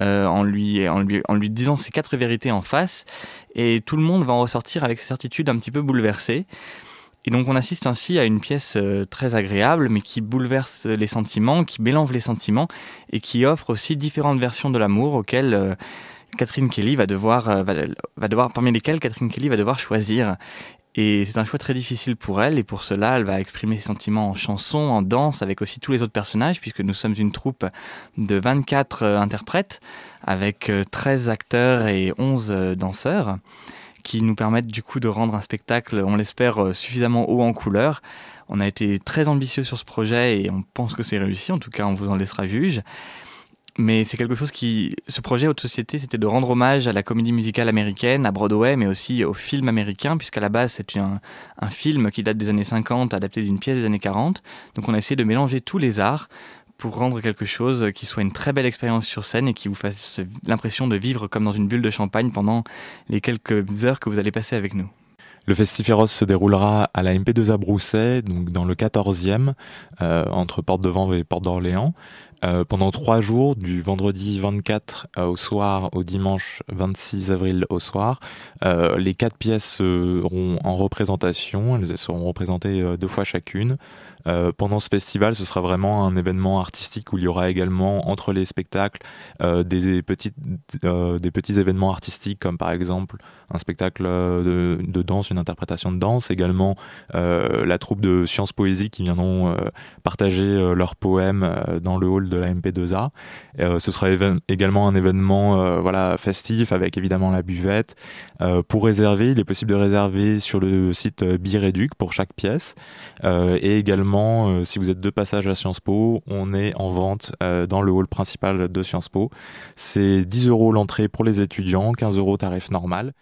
euh, en, lui, en, lui, disant ces quatre vérités en face. Et tout le monde va en ressortir avec ses certitudes un petit peu bouleversées. Et donc on assiste ainsi à une pièce euh, très agréable, mais qui bouleverse les sentiments, qui mélange les sentiments, et qui offre aussi différentes versions de l'amour auxquelles euh, Catherine Kelly va devoir, euh, va, devoir, parmi lesquelles Catherine Kelly va devoir choisir. Et c'est un choix très difficile pour elle, et pour cela, elle va exprimer ses sentiments en chanson, en danse, avec aussi tous les autres personnages, puisque nous sommes une troupe de 24 euh, interprètes, avec euh, 13 acteurs et 11 euh, danseurs qui nous permettent du coup de rendre un spectacle, on l'espère, euh, suffisamment haut en couleur. On a été très ambitieux sur ce projet et on pense que c'est réussi, en tout cas on vous en laissera juge. Mais c'est quelque chose qui... Ce projet Haute Société, c'était de rendre hommage à la comédie musicale américaine, à Broadway, mais aussi au film américain, puisqu'à la base c'est un, un film qui date des années 50, adapté d'une pièce des années 40. Donc on a essayé de mélanger tous les arts pour rendre quelque chose qui soit une très belle expérience sur scène et qui vous fasse l'impression de vivre comme dans une bulle de champagne pendant les quelques heures que vous allez passer avec nous. Le Festiferos se déroulera à la MP2A Brousset, donc dans le 14e, euh, entre Porte de Vanves et Porte d'Orléans, euh, pendant trois jours, du vendredi 24 euh, au soir au dimanche 26 avril au soir. Euh, les quatre pièces seront en représentation, elles seront représentées euh, deux fois chacune. Euh, pendant ce festival, ce sera vraiment un événement artistique où il y aura également entre les spectacles euh, des, petites, euh, des petits événements artistiques comme par exemple un spectacle de, danse, une interprétation de danse, également la troupe de Sciences Poésie qui viendront partager leurs poèmes dans le hall de la MP2A. Euh, ce sera également un événement voilà, festif avec évidemment la buvette. Pour réserver, il est possible de réserver sur le site Bireduc pour chaque pièce et également euh, si vous êtes de passage à Sciences Po, on est en vente euh, dans le hall principal de Sciences Po. C'est 10 euros l'entrée pour les étudiants, 15 euros tarif normal.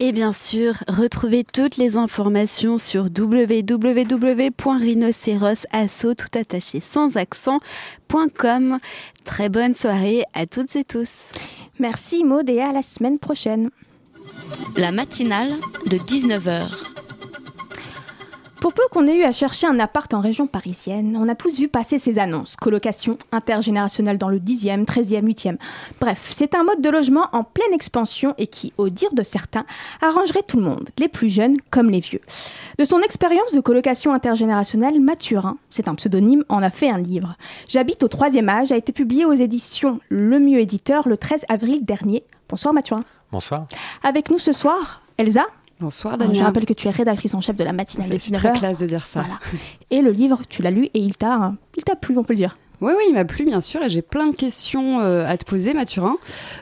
Et bien sûr, retrouvez toutes les informations sur www.rhinocérosasso tout attaché sans accent.com. Très bonne soirée à toutes et tous. Merci Maud et à la semaine prochaine. La matinale de 19h. Pour peu qu'on ait eu à chercher un appart en région parisienne, on a tous vu passer ces annonces. Colocation intergénérationnelle dans le 10e, 13e, 8e. Bref, c'est un mode de logement en pleine expansion et qui, au dire de certains, arrangerait tout le monde, les plus jeunes comme les vieux. De son expérience de colocation intergénérationnelle, Mathurin, c'est un pseudonyme, en a fait un livre. J'habite au troisième âge, a été publié aux éditions Le Mieux Éditeur le 13 avril dernier. Bonsoir Mathurin. Bonsoir. Avec nous ce soir, Elsa. Bonsoir Daniel. Je rappelle que tu es rédactrice en chef de la matinale de C'est 19h. très classe de dire ça. Voilà. Et le livre, tu l'as lu et il t'a, il t'a plu, on peut le dire. Oui, oui, il m'a plu, bien sûr, et j'ai plein de questions euh, à te poser, Mathurin.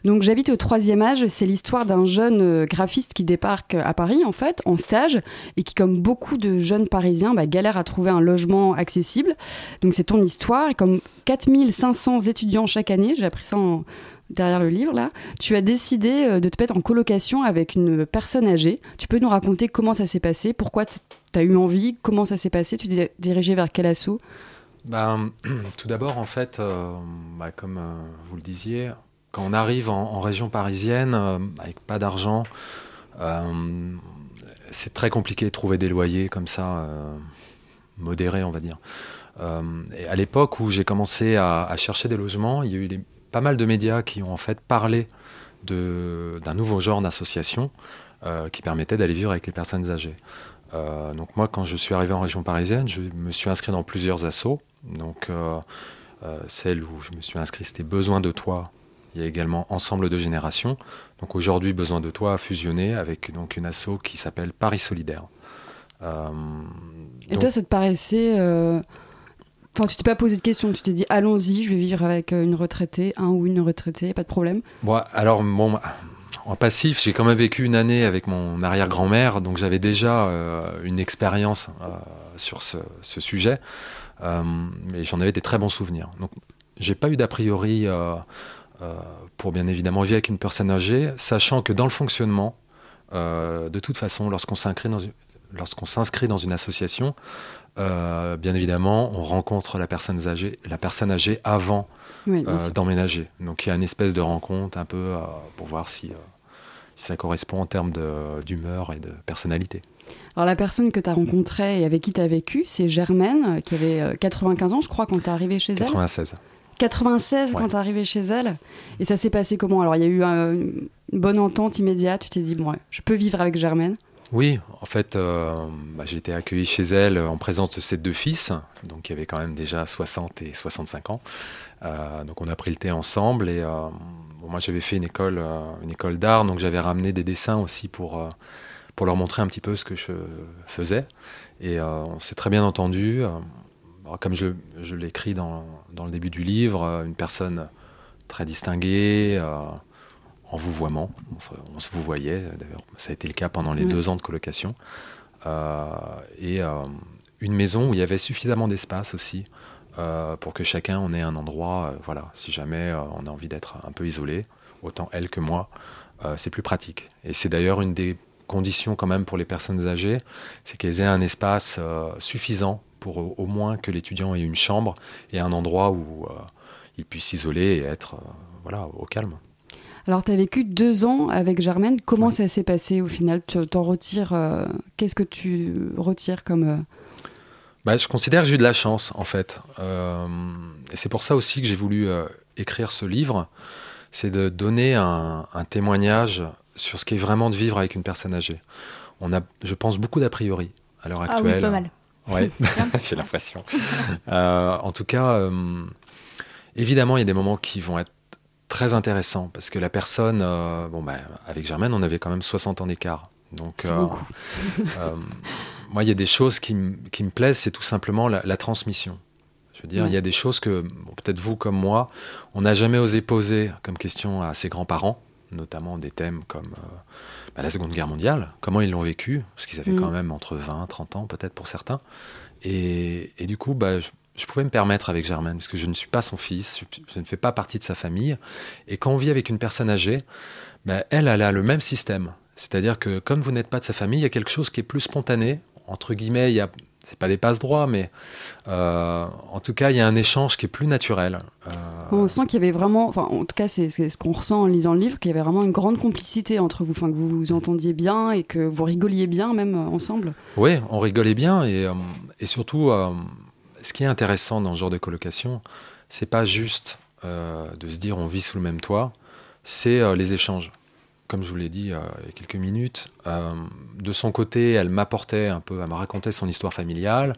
Donc, j'habite au troisième âge. C'est l'histoire d'un jeune euh, graphiste qui débarque à Paris, en fait, en stage, et qui, comme beaucoup de jeunes parisiens, bah, galère à trouver un logement accessible. Donc, c'est ton histoire. Et comme 4500 étudiants chaque année, j'ai appris ça en- derrière le livre, là, tu as décidé euh, de te mettre en colocation avec une personne âgée. Tu peux nous raconter comment ça s'est passé, pourquoi tu as eu envie, comment ça s'est passé, tu t'es dirigé vers quel assaut? Ben, (clears throat) tout d'abord, en fait, euh, bah, comme euh, vous le disiez, quand on arrive en, région parisienne avec pas d'argent, c'est très compliqué de trouver des loyers comme ça, modérés, on va dire. À l'époque où j'ai commencé à, à chercher des logements, il y a eu des- pas mal de médias qui ont en fait parlé d'un nouveau genre d'association euh, qui permettait d'aller vivre avec les personnes âgées. Euh, donc moi, quand je suis arrivé en région parisienne, je me suis inscrit dans plusieurs assos. Donc euh, celle où je me suis inscrit, c'était Besoin de toi. Il y a également Ensemble de générations. Donc aujourd'hui, Besoin de toi a fusionné avec donc une asso qui s'appelle Paris Solidaire. Et donc- toi, ça te paraissait. Enfin, tu t'es pas posé de questions, tu t'es dit allons-y, je vais vivre avec euh, une retraitée, un ou une retraitée, pas de problème. Alors, bon, en passif, j'ai quand même vécu une année avec mon arrière-grand-mère, donc j'avais déjà euh, une expérience euh, sur ce, sujet, euh, mais j'en avais des très bons souvenirs. Donc, j'ai pas eu d'a priori pour bien évidemment vivre avec une personne âgée, sachant que dans le fonctionnement, de toute façon, lorsqu'on s'inscrit dans lorsqu'on s'inscrit dans une association, euh, bien évidemment, on rencontre la personne âgée, la personne âgée avant Oui, euh, d'emménager. Donc il y a une espèce de rencontre un peu euh, pour voir si, si ça correspond en termes d'humeur et de personnalité. Alors, la personne que tu as rencontrée et avec qui tu as vécu, c'est Germaine, qui avait euh, 95 ans, je crois, quand tu es arrivé chez elle. 96. 96 Ouais. quand tu es arrivé chez elle. Et ça s'est passé comment? Alors, il y a eu une bonne entente immédiate, tu t'es dit, bon, ouais, je peux vivre avec Germaine. Oui, en fait, euh, bah, j'ai été accueilli chez elle en présence de ses deux fils, donc qui avaient quand même déjà 60 et 65 ans. Euh, donc on a pris le thé ensemble et euh, moi j'avais fait une école, euh, une école d'art, donc j'avais ramené des dessins aussi pour, euh, leur montrer un petit peu ce que je faisais. Et euh, on s'est très bien entendu. Euh, comme je, je l'écris dans, dans le début du livre, euh, une personne très distinguée, euh, en vouvoiement. On se, vouvoyait, d'ailleurs, ça a été le cas pendant les Oui. deux ans de colocation. Euh, et euh, une maison où il y avait suffisamment d'espace aussi euh, pour que chacun on ait un endroit, euh, voilà, si jamais euh, on a envie d'être un peu isolé, autant elle que moi, euh, c'est plus pratique. Et c'est d'ailleurs une des conditions quand même pour les personnes âgées, c'est qu'elles aient un espace euh, suffisant pour au, moins que l'étudiant ait une chambre et un endroit où euh, il puisse s'isoler et être euh, voilà, au calme. Alors, tu as vécu deux ans avec Germaine. Comment ça s'est passé au final? Tu t'en retires. euh, Qu'est-ce que tu retires comme. euh, Bah, je considère que j'ai eu de la chance, en fait. Euh, et c'est pour ça aussi que j'ai voulu euh, écrire ce livre. C'est de donner un, un témoignage sur ce qu'est vraiment de vivre avec une personne âgée. On a, je pense, beaucoup d'a priori à l'heure Ah oui, actuelle. pas mal. Ouais, (laughs) (laughs) j'ai l'impression. Euh, en tout cas, euh, évidemment, il y a des moments qui vont être très intéressants parce que la personne, euh, bon, bah, avec Germaine, on avait quand même 60 ans d'écart. Donc, beaucoup. euh, (laughs) moi, il y a des choses qui, qui me plaisent, c'est tout simplement la, la transmission. Je veux dire, il y a des choses que, bon, peut-être vous comme moi, on n'a jamais osé poser comme question à ses grands-parents, notamment des thèmes comme euh, bah, la Seconde Guerre mondiale, comment ils l'ont vécu, parce qu'ils avaient Mm. quand même entre 20, 30 ans peut-être pour certains. Et, et du coup, bah, je, je pouvais me permettre avec Germaine, parce que je ne suis pas son fils, je, ne fais pas partie de sa famille. Et quand on vit avec une personne âgée, bah, elle, elle a le même système. C'est-à-dire que comme vous n'êtes pas de sa famille, il y a quelque chose qui est plus spontané. Entre guillemets, il y a, c'est pas des passe-droits, mais euh, en tout cas, il y a un échange qui est plus naturel. Euh, On sent qu'il y avait vraiment, enfin en tout cas c'est ce qu'on ressent en lisant le livre, qu'il y avait vraiment une grande complicité entre vous, enfin que vous vous entendiez bien et que vous rigoliez bien même euh, ensemble. Oui, on rigolait bien et, euh, et surtout, ce qui est intéressant dans ce genre de colocation, c'est pas juste euh, de se dire on vit sous le même toit, c'est euh, les échanges. Comme je vous l'ai dit euh, il y a quelques minutes, de son côté, elle m'apportait un peu, elle me racontait son histoire familiale,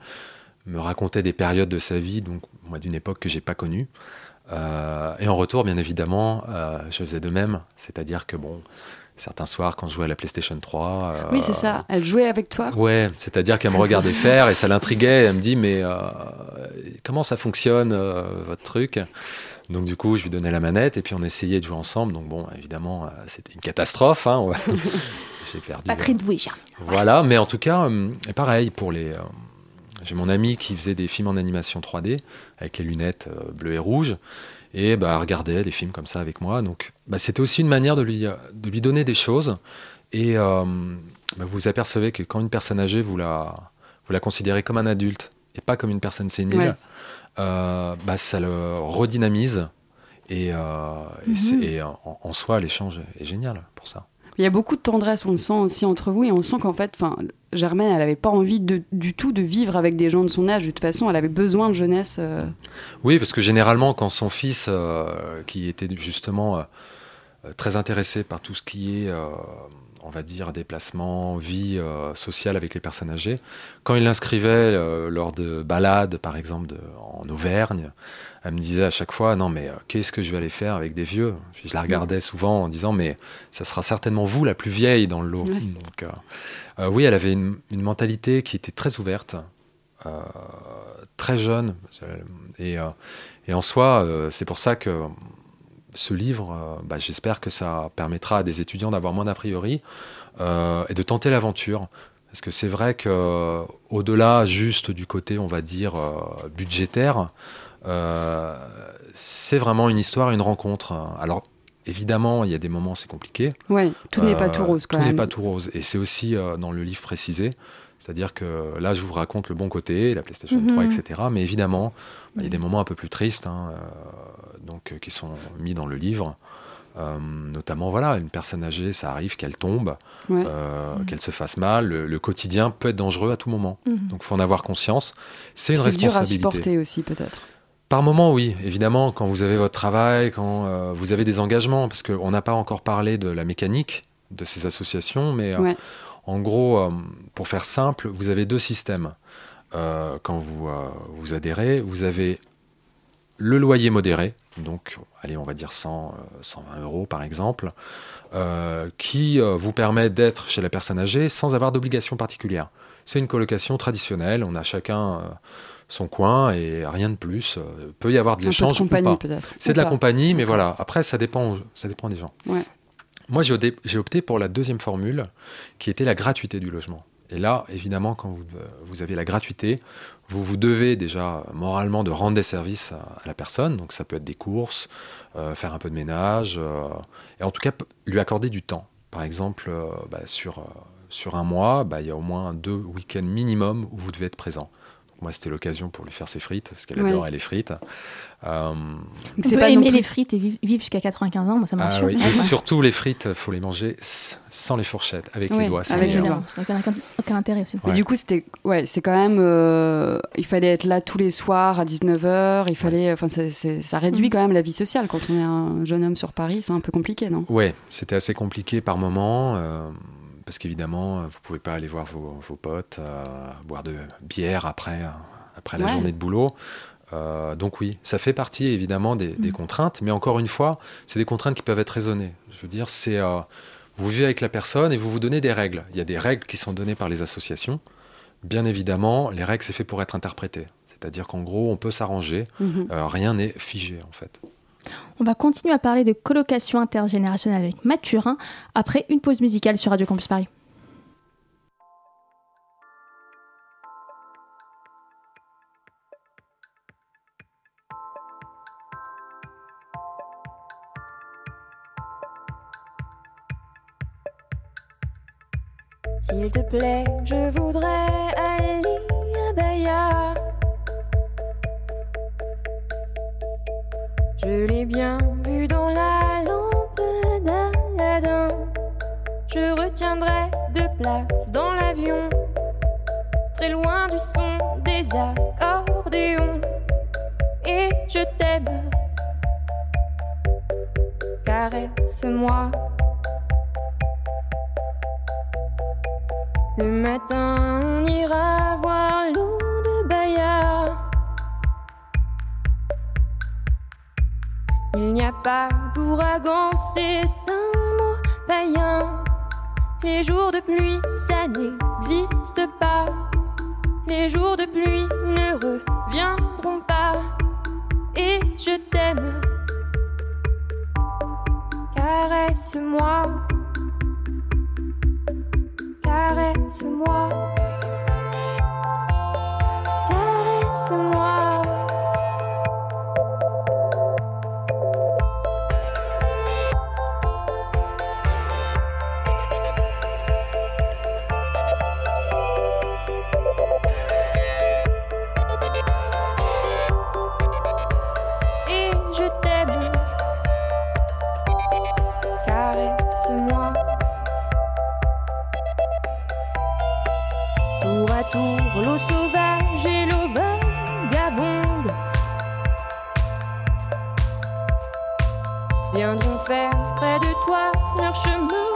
me racontait des périodes de sa vie, donc moi d'une époque que j'ai pas connue. Et en retour, bien évidemment, je faisais de même, c'est-à-dire que bon, certains soirs quand je jouais à la PlayStation 3, euh, Oui c'est ça, elle jouait avec toi. Ouais, c'est-à-dire qu'elle me regardait (laughs) faire et ça l'intriguait. Elle me dit mais euh, comment ça fonctionne euh, votre truc? Donc du coup, je lui donnais la manette et puis on essayait de jouer ensemble. Donc bon, évidemment, c'était une catastrophe. hein, ouais. (laughs) J'ai perdu. Pas très doué. Voilà, mais en tout cas, pareil pour les. j'ai mon ami qui faisait des films en animation 3D avec les lunettes bleues et rouges et bah regardait des films comme ça avec moi. Donc bah, c'était aussi une manière de lui de lui donner des choses et euh, bah, vous vous apercevez que quand une personne âgée vous la vous la considérez comme un adulte et pas comme une personne sénile, Ouais. euh, bah, ça le redynamise et, euh, et Mhm. et en, en soi l'échange est génial pour ça. Il y a beaucoup de tendresse, on le sent aussi entre vous, et on sent qu'en fait, Germaine, elle avait pas envie de- du tout de vivre avec des gens de son âge. De toute façon, elle avait besoin de jeunesse. euh, Oui, parce que généralement, quand son fils, euh, qui était justement euh, très intéressé par tout ce qui est, on va dire, déplacement, vie sociale avec les personnes âgées, quand il l'inscrivait lors de balades, par exemple, en Auvergne, elle me disait à chaque fois, non mais euh, qu'est-ce que je vais aller faire avec des vieux? Puis Je la regardais souvent en disant, mais ça sera certainement vous la plus vieille dans le lot. Ouais. Donc, euh, euh, oui, elle avait une, une mentalité qui était très ouverte, très jeune. Et, et en soi, c'est pour ça que ce livre, bah, j'espère que ça permettra à des étudiants d'avoir moins d'a priori et de tenter l'aventure. Parce que c'est vrai que au-delà juste du côté, on va dire, budgétaire, c'est vraiment une histoire, une rencontre. Alors, évidemment, il y a des moments, c'est compliqué. Ouais, tout n'est pas Euh, tout rose quand tout même. n'est pas tout rose. Et c'est aussi euh, dans le livre précisé. C'est-à-dire que là, je vous raconte le bon côté, la PlayStation Mhm. 3, etc. Mais évidemment, bah, il y a des moments un peu plus tristes, hein, euh, donc, euh, qui sont mis dans le livre. Euh, notamment, voilà, une personne âgée, ça arrive qu'elle tombe, Ouais. euh, Mhm. qu'elle se fasse mal. Le, le quotidien peut être dangereux à tout moment. Mhm. Donc, il faut en avoir conscience. C'est une C'est dur à responsabilité. supporter aussi peut-être. Par moment, oui, évidemment, quand vous avez votre travail, quand euh, vous avez des engagements, parce qu'on n'a pas encore parlé de la mécanique de ces associations, mais euh, en gros, euh, pour faire simple, vous avez deux systèmes. Quand vous, vous adhérez, vous avez le loyer modéré, donc allez, on va dire 100, euh, 120 euros par exemple, qui vous permet d'être chez la personne âgée sans avoir d'obligation particulière. C'est une colocation traditionnelle, on a chacun son coin et rien de plus. Euh, peut y avoir de Un peu de l'échange ou compagnie, pas. peut-être. C'est de la compagnie, mais voilà. Après, ça dépend, ça dépend des gens. Ouais. Moi, j'ai opté- pour la deuxième formule, qui était la gratuité du logement. Et là, évidemment, quand vous, euh, vous avez la gratuité, vous vous devez déjà moralement de rendre des services à, à la personne. Donc ça peut être des courses, euh, faire un peu de ménage, euh, et en tout cas lui accorder du temps. Par exemple, euh, bah, sur, sur un mois, bah, il y a au moins deux week-ends minimum où vous devez être présent. Moi, c'était l'occasion pour lui faire ses frites, parce qu'elle Ouais. adorait les frites. Euh, On peut aimer les frites et vivre, vivre jusqu'à 95 ans, moi ça ah m'assure. oui, Et surtout, les frites, faut les manger sans les fourchettes, avec Ouais, les doigts. c'est avec les doigts. Ça n'a aucun, aucun intérêt aussi. Mais du coup, c'était, ouais, c'est quand même, euh, il fallait être là tous les soirs à 19h. Il fallait, enfin, c'est- c'est- ça réduit Mm. quand même la vie sociale quand on est un jeune homme sur Paris. C'est un peu compliqué, non? Ouais, c'était assez compliqué par moment, euh, parce qu'évidemment, euh, vous pouvez pas aller voir vos, vos potes, euh, boire de bière après, euh, après la Ouais. journée de boulot. Euh, donc oui, ça fait partie évidemment des, des Mm. contraintes, mais encore une fois, c'est des contraintes qui peuvent être raisonnées. Je veux dire, c'est euh, vous vivez avec la personne et vous vous donnez des règles. Il y a des règles qui sont données par les associations. Bien évidemment, les règles c'est fait pour être interprété. C'est-à-dire qu'en gros, on peut s'arranger. Mhm. Euh, rien n'est figé en fait. On va continuer à parler de colocation intergénérationnelle avec Mathurin après une pause musicale sur Radio Campus Paris. S'il te plaît, je voudrais aller à Bahia. Je l'ai bien vu dans la lampe d'Aladin. Je retiendrai de place dans l'avion, très loin du son des accordéons. Et je t'aime, caresse-moi. Le matin, on ira voir l'eau Il n'y a pas d'ouragan, c'est un mot. Les jours de pluie, ça n'existe pas. Les jours de pluie ne reviendront pas. Et je t'aime. Caresse-moi. Caresse-moi. Caresse-moi. Toi leur chemin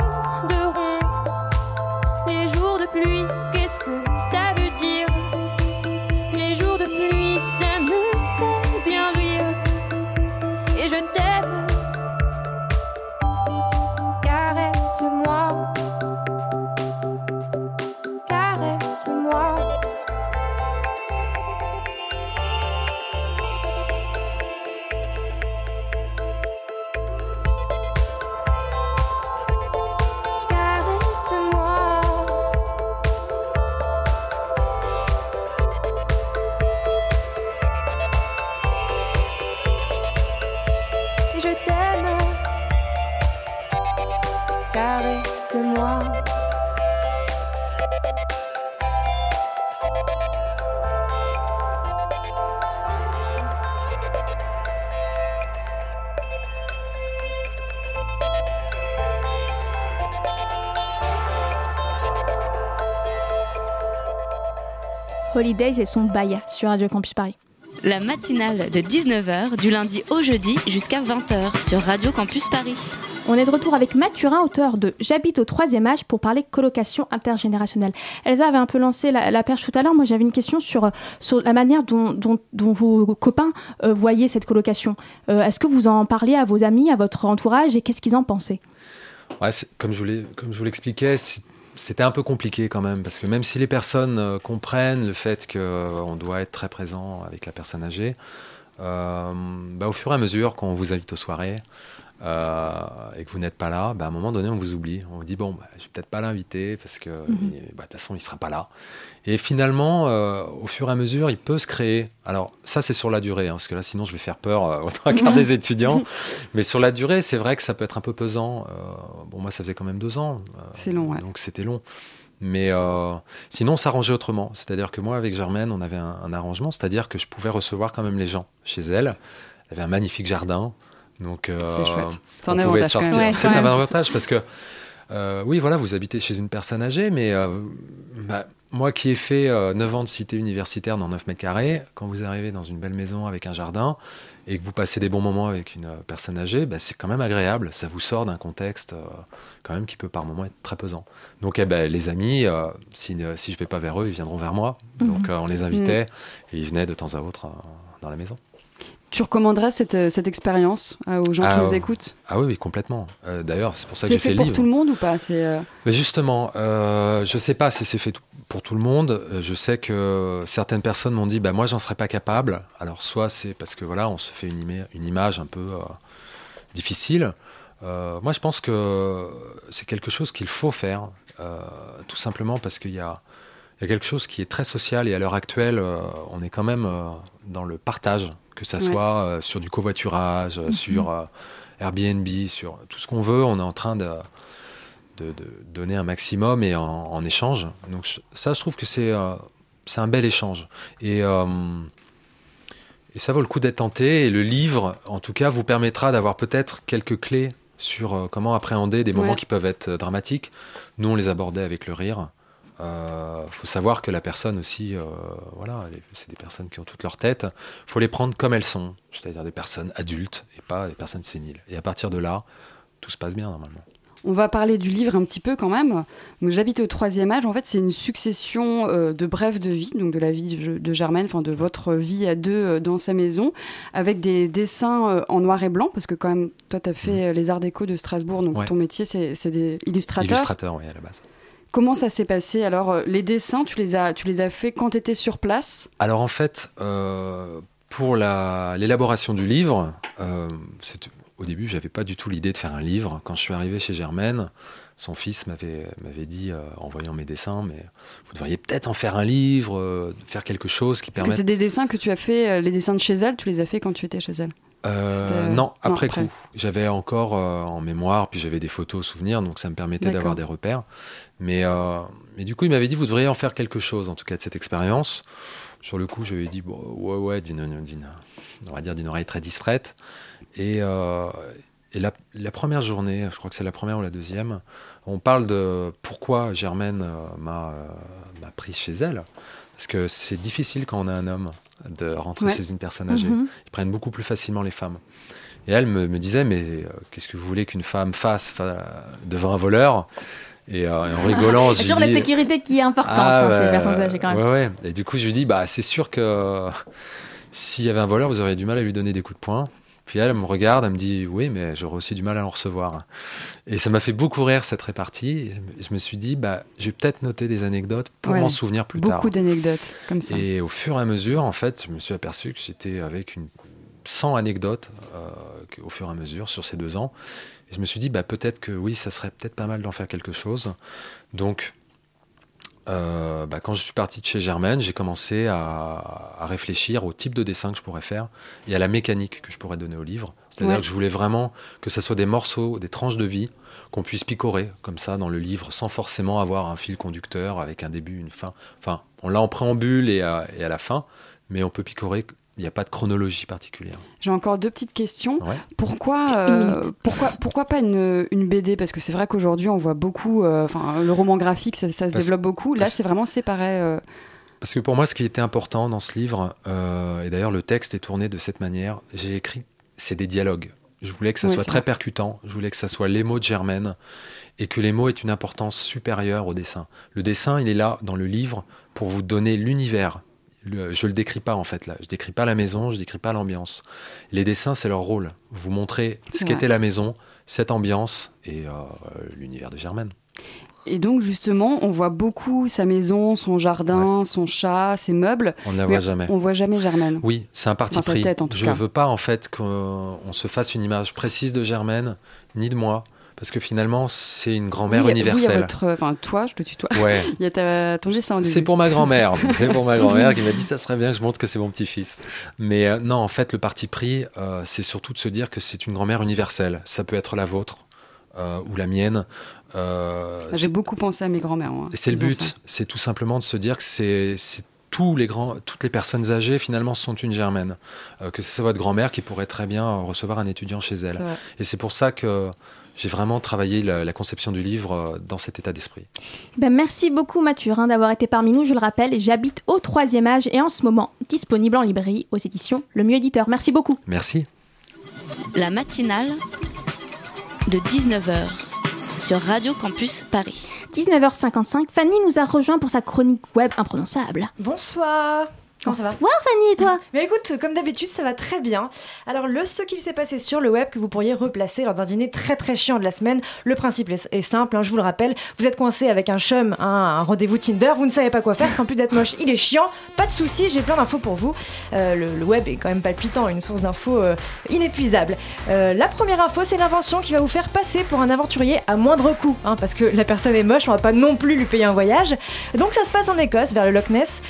Caresse-moi. Holidays et son Baya sur Radio Campus Paris. La matinale de 19h du lundi au jeudi jusqu'à 20h sur Radio Campus Paris. On est de retour avec Mathurin, auteur de J'habite au troisième âge pour parler colocation intergénérationnelle. Elsa avait un peu lancé la, perche tout à l'heure. Moi, j'avais une question sur, sur la manière dont, dont- vos copains euh, voyaient cette colocation. Euh, Est-ce que vous en parliez à vos amis, à votre entourage et qu'est-ce qu'ils en pensaient? Ouais, comme je vous l'expliquais, c'était un peu compliqué quand même, parce que même si les personnes euh, comprennent le fait qu'on doit être très présent avec la personne âgée, euh, bah, au fur et à mesure qu'on vous invite aux soirées euh, et que vous n'êtes pas là, bah, à un moment donné, on vous oublie. On vous dit, bon, bah, je vais peut-être pas l'inviter, parce que Mhm. bah, de toute façon, il sera pas là. Et finalement, euh, au fur et à mesure, il peut se créer. Alors, ça, c'est sur la durée, hein, parce que là, sinon, je vais faire peur euh, trois quarts des étudiants. (laughs) Mais sur la durée, c'est vrai que ça peut être un peu pesant. Euh, bon, moi, ça faisait quand même deux ans. C'est long, ouais. Donc, c'était long. Mais euh, sinon, on s'arrangeait autrement. C'est-à-dire que moi, avec Germaine, on avait un, un arrangement, c'est-à-dire que je pouvais recevoir quand même les gens chez elle. Elle avait un magnifique jardin. Donc, euh, C'est chouette. C'est un avantage quand sortir. même. Ouais, C'est un avantage parce que, euh, oui, voilà, vous habitez chez une personne âgée, mais euh, bah, moi qui ai fait euh, 9 ans de cité universitaire dans 9 mètres carrés, quand vous arrivez dans une belle maison avec un jardin et que vous passez des bons moments avec une personne âgée, bah, c'est quand même agréable. Ça vous sort d'un contexte quand même qui peut par moments être très pesant. Donc eh ben, les amis, si, si je vais pas vers eux, ils viendront vers moi. Mhm. Donc on les invitait et ils venaient de temps à autre dans la maison. Tu recommanderais cette, euh, cette expérience euh, aux gens qui Ah, nous écoutent? Ah oui, oui, complètement. Euh, D'ailleurs, c'est pour ça que C'est j'ai fait fait le pour livre. tout le monde ou pas? C'est euh, Mais justement, euh, je sais pas si c'est fait pour tout le monde. Je sais que certaines personnes m'ont dit, bah moi, j'en serais pas capable. Alors soit c'est parce que voilà, on se fait une, ima- une image un peu difficile. Moi, je pense que c'est quelque chose qu'il faut faire, tout simplement parce qu'il y a, il y a quelque chose qui est très social et à l'heure actuelle, euh, on est quand même euh, dans le partage, que ça Ouais. soit euh, sur du covoiturage, euh, Mhm. sur euh, Airbnb, sur tout ce qu'on veut. On est en train de de, de donner un maximum et en, en échange. Donc ça, je trouve que c'est c'est un bel échange. Et, euh, et ça vaut le coup d'être tenté. Et le livre, en tout cas, vous permettra d'avoir peut-être quelques clés sur euh, comment appréhender des moments Ouais. qui peuvent être dramatiques. Nous, on les abordait avec le rire. Il faut savoir que la personne aussi, euh, voilà, c'est des personnes qui ont toute leur tête. Il faut les prendre comme elles sont, c'est-à-dire des personnes adultes et pas des personnes séniles. Et à partir de là, tout se passe bien normalement. On va parler du livre un petit peu quand même. J'habite au troisième âge. En fait, c'est une succession euh, de brèves de vie, donc de la vie de, Germaine, enfin de votre vie à deux euh, dans sa maison, avec des dessins euh, en noir et blanc, parce que quand même, toi, tu as fait euh, les arts déco de Strasbourg, donc Ouais. ton métier, c'est c'est des illustrateurs. Illustrateur, oui, à la base. Comment ça s'est passé Alors, euh, les dessins, tu les as, tu les as fait quand tu étais sur place? Alors en fait, euh, pour la- l'élaboration du livre, euh, c'est- au début, j'avais pas du tout l'idée de faire un livre. Quand je suis arrivé chez Germaine, son fils m'avait m'avait dit, euh, en voyant mes dessins, mais vous devriez peut-être en faire un livre, euh, faire quelque chose qui Parce que permette. c'est des dessins que tu as fait, les dessins de chez elle, tu les as fait quand tu étais chez elle? Euh, non, après coup. J'avais encore euh, en mémoire, puis j'avais des photos, souvenirs, donc ça me permettait d'avoir des repères. Mais, euh, mais du coup, il m'avait dit, vous devriez en faire quelque chose, en tout cas de cette expérience. Sur le coup, je lui ai dit, bon, ouais, ouais, d'une, d'une- on va dire d'une oreille très distraite. Et, et la, la première journée, je crois que c'est la première ou la deuxième, on parle de pourquoi Germaine m'a, m'a prise chez elle. Parce que c'est difficile quand on a un homme de rentrer Ouais. chez une personne âgée. Mhm. Ils prennent beaucoup plus facilement les femmes. Et elle me, me disait, mais euh, qu'est-ce que vous voulez qu'une femme fasse fa- devant un voleur? Et, euh, et en rigolant, (laughs) je toujours la dis- sécurité qui est importante Ah, hein, chez les personnes âgées quand même. Ouais, ouais. Et du coup, je lui dis, bah, c'est sûr que euh, s'il y avait un voleur, vous auriez du mal à lui donner des coups de poing. Puis elle, elle me regarde, elle me dit, oui, mais j'aurais aussi du mal à en recevoir. Et ça m'a fait beaucoup rire cette répartie. Et je me suis dit, bah, je vais peut-être noter des anecdotes pour Ouais. m'en souvenir plus tard. Beaucoup d'anecdotes comme ça. Et au fur et à mesure, en fait, je me suis aperçu que j'étais avec une 100 anecdotes euh, au fur et à mesure sur ces deux ans. Et je me suis dit, bah, peut-être que oui, ça serait peut-être pas mal d'en faire quelque chose. Donc, euh, bah, quand je suis parti de chez Germaine, j'ai commencé à, à réfléchir au type de dessin que je pourrais faire et à la mécanique que je pourrais donner au livre. C'est-à-dire Ouais. que je voulais vraiment que ce soit des morceaux, des tranches de vie qu'on puisse picorer comme ça dans le livre sans forcément avoir un fil conducteur avec un début, une fin. Enfin, on l'a en préambule et à, et à la fin, mais on peut picorer. Il n'y a pas de chronologie particulière. J'ai encore deux petites questions. Ouais. Pourquoi, euh, pourquoi, pourquoi pas une, une BD Parce que c'est vrai qu'aujourd'hui, on voit beaucoup. euh, Enfin, le roman graphique, ça, ça se Parce- développe beaucoup. Là, c'est vraiment séparé. euh, Parce que pour moi, ce qui était important dans ce livre, euh, et d'ailleurs le texte est tourné de cette manière, j'ai écrit, c'est des dialogues. Je voulais que ça Oui, soit très vrai. percutant, je voulais que ça soit les mots de Germaine, et que les mots aient une importance supérieure au dessin. Le dessin, il est là dans le livre pour vous donner l'univers. Le- je le décris pas en fait là, je décris pas la maison, je décris pas l'ambiance. Les dessins, c'est leur rôle. Vous montrer ce qu'était la maison, cette ambiance et euh, l'univers de Germaine. Et donc, justement, on voit beaucoup sa maison, son jardin, son chat, ses meubles. On ne la voit jamais. On voit jamais Germaine. Oui, c'est un parti Enfin, pris. tête, en tout je ne veux pas en fait qu'on on se fasse une image précise de Germaine, ni de moi, parce que finalement c'est une grand-mère Oui, vous, il y a universelle. votre, enfin, toi, je te tutoie. Ouais. (laughs) il y a ta, ton dessin au début. C'est pour ma grand-mère. (laughs) c'est pour ma grand-mère qui m'a dit ça serait bien que je montre que c'est mon petit-fils. Mais euh, non, en fait, le parti pris, euh, c'est surtout de se dire que c'est une grand-mère universelle. Ça peut être la vôtre. euh, ou la mienne. Euh, J'ai beaucoup pensé à mes grands-mères. moi, et c'est le but, c'est tout simplement de se dire que c'est tous les grands, toutes les personnes âgées finalement sont une germaine. Euh, que ce soit votre grand-mère qui pourrait très bien recevoir un étudiant chez elle. Et c'est pour ça que j'ai vraiment travaillé la, la conception du livre euh, dans cet état d'esprit. Ben, merci beaucoup Mathurin d'avoir été parmi nous. Je le rappelle, j'habite au troisième âge et en ce moment disponible en librairie aux éditions Le Mieux Éditeur. Merci beaucoup. Merci. La matinale de 19h sur Radio Campus Paris. 19h55, Fanny nous a rejoint pour sa chronique web imprononçable. Bonsoir. Comment ça va Bonsoir Fanny et toi Mais écoute, comme d'habitude, ça va très bien. Alors, le ce qu'il s'est passé sur le web que vous pourriez replacer lors d'un dîner très très chiant de la semaine, le principe est, simple, hein, je vous le rappelle, vous êtes coincé avec un chum, un, un rendez-vous Tinder, vous ne savez pas quoi faire, parce qu'en plus d'être moche, il est chiant, pas de souci, j'ai plein d'infos pour vous. Euh, le, le web est quand même palpitant, une source d'infos euh, inépuisable. Euh, la première info, c'est l'invention qui va vous faire passer pour un aventurier à moindre coût, hein, parce que la personne est moche, on va pas non plus lui payer un voyage. Donc ça se passe en Écosse, vers le Loch Ness,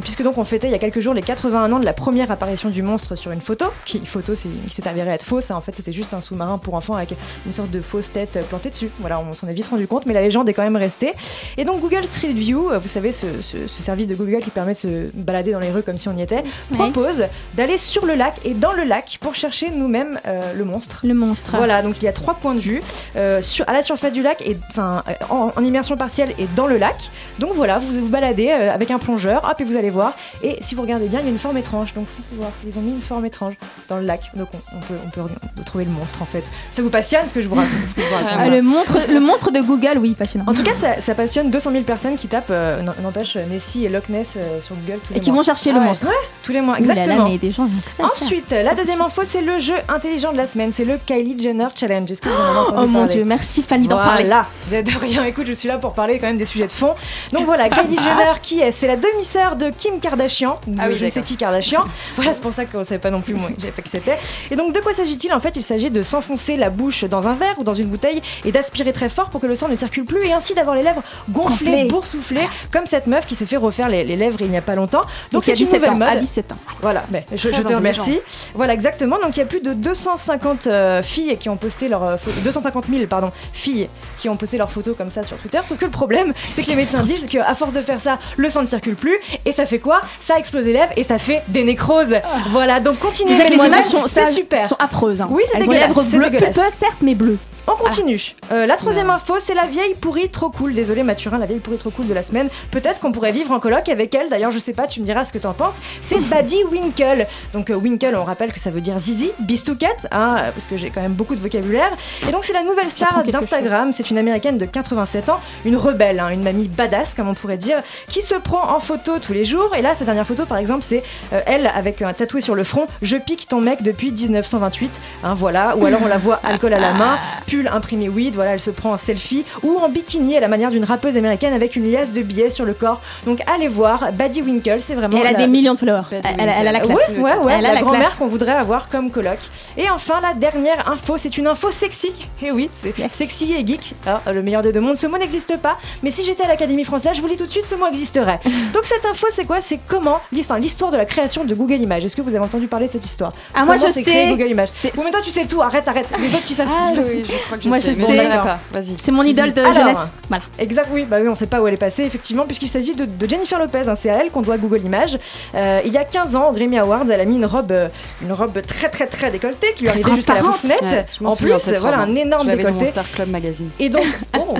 puisque donc on fêtait il y a quelques jours les 81 ans de la première apparition du monstre sur une photo, qui photo qui s'est avérée être fausse, en fait c'était juste un sous-marin pour enfants avec une sorte de fausse tête euh, plantée dessus. Voilà, on s'en est vite rendu compte, mais la légende est quand même restée. Et donc Google Street View, euh, vous savez ce, ce- ce service de Google qui permet de se balader dans les rues comme si on y était, propose d'aller sur le lac et dans le lac pour chercher nous-mêmes euh, le monstre. Le monstre. Voilà, donc il y a trois points de vue euh, sur, à la surface du lac et enfin en, en immersion partielle et dans le lac. Donc voilà, vous vous baladez avec un plongeur, hop et vous allez voir. Et si vous regardez bien, il y a une forme étrange. Donc faut voir, ils ont mis une forme étrange dans le lac. Donc on, on peut, on, peut, on peut trouver le monstre en fait. Ça vous passionne ce que je vous raconte, ce que je vous raconte Ah, le, monstre, le monstre de Google, oui, passionnant. En tout cas, ça, ça passionne 200 000 personnes qui tapent, euh, n'empêche, Nessie et Loch Ness euh, sur Google tous les Et qui mois. vont chercher le Ah ouais. monstre. Ouais, tous les mois, Ouh là là, exactement. mais des gens, ça. Ensuite, la deuxième info, c'est le jeu intelligent de la semaine. C'est le Kylie Jenner Challenge. Est-ce que vous en avez entendu Oh mon parler dieu, merci Fanny d'en parler. Voilà, de, de rien. Écoute, je suis là pour parler quand même des sujets de fond. Donc voilà, Kylie Jenner, qui est? C'est la demi-sœur de Kim Kardashian. Ou Ah oui, je ne sais qui Kardashian. (laughs) Voilà, c'est pour ça qu'on ne savait pas non plus, moi, je savais pas qui c'était. Et donc, de quoi s'agit-il En fait, il s'agit de s'enfoncer la bouche dans un verre ou dans une bouteille et d'aspirer très fort pour que le sang ne circule plus et ainsi d'avoir les lèvres gonflées, Gonflées. boursouflées, comme cette meuf qui s'est fait refaire les, les lèvres il n'y a pas longtemps. Donc, c'est une 17 nouvelle ans, mode. à 17 ans. Voilà, mais je, je te remercie. Voilà, exactement. Donc il y a plus de 250 euh, filles qui ont posté leurs euh, photos, 250 000 pardon, filles qui ont posté leurs photos comme ça sur Twitter. Sauf que le problème, c'est que les médecins disent qu'à force de faire ça, le sang ne circule plus et ça fait quoi? Ça explose les lèvres et ça fait des nécroses. Voilà, donc continuez. Les images sont, c'est super. sont affreuses. hein. Oui, c'est dégueulasse, lèvres bleues, certes, mais bleues. On continue. Euh, la troisième info, c'est la vieille pourrie trop cool. Désolé Mathurin, la vieille pourrie trop cool de la semaine. Peut-être qu'on pourrait vivre en coloc avec elle. D'ailleurs, je sais pas, tu me diras ce que t'en penses. C'est (laughs) Buddy Winkle. Donc euh, Winkle, on rappelle que ça veut dire zizi, bistouquette, hein, parce que j'ai quand même beaucoup de vocabulaire. Et donc c'est la nouvelle star d'Instagram. C'est une américaine de 87 ans, une rebelle, hein, une mamie badass comme on pourrait dire, qui se prend en photo tous les jours. Et là, sa dernière photo, par exemple, c'est euh, elle avec un tatoué sur le front. Je pique ton mec depuis 1928. Hein, voilà. Ou alors on la voit alcool à la main, (laughs) pull imprimé weed. Voilà, elle se prend en selfie ou en bikini à la manière d'une rappeuse américaine avec une liasse de billets sur le corps. Donc allez voir, Buddy Winkle, c'est vraiment. Et elle a la- des millions de followers. Elle, elle- elle a la classe. Ouais, ouais, ouais, Elle a la, la grand-mère classe. qu'on voudrait avoir comme coloc. Et enfin, la dernière info, c'est une info sexy. Et oui, c'est sexy et geek. Ah, le meilleur des deux mondes. Ce mot n'existe pas, mais si j'étais à l'Académie française, je vous dis tout de suite, ce mot existerait. (laughs) Donc cette info, c'est quoi? C'est comment l'histoire, l'histoire de la création de Google Images. Est-ce que vous avez entendu parler de cette histoire? Ah, moi, je sais. créé Google Images? Oui, mais toi, tu sais tout. Arrête, arrête. Les autres qui savent. Ah tout. oui, je crois que je Moi, sais, je mais sais. je pas. Vas-y. C'est mon idole de Alors, jeunesse. Voilà. Exact, oui, bah oui, on sait pas où elle est passée, effectivement, puisqu'il s'agit de, de Jennifer Lopez. hein, c'est à elle qu'on doit Google Images. Euh, il y a 15 ans, au Grammy Awards, elle a mis une robe, euh, une robe très très très décolletée qui lui arrivait jusqu'à la foufnette. Ouais, je en plus, voilà, un énorme Je l'avais dans mon décolleté. Star Club magazine. Et donc, (laughs) oh,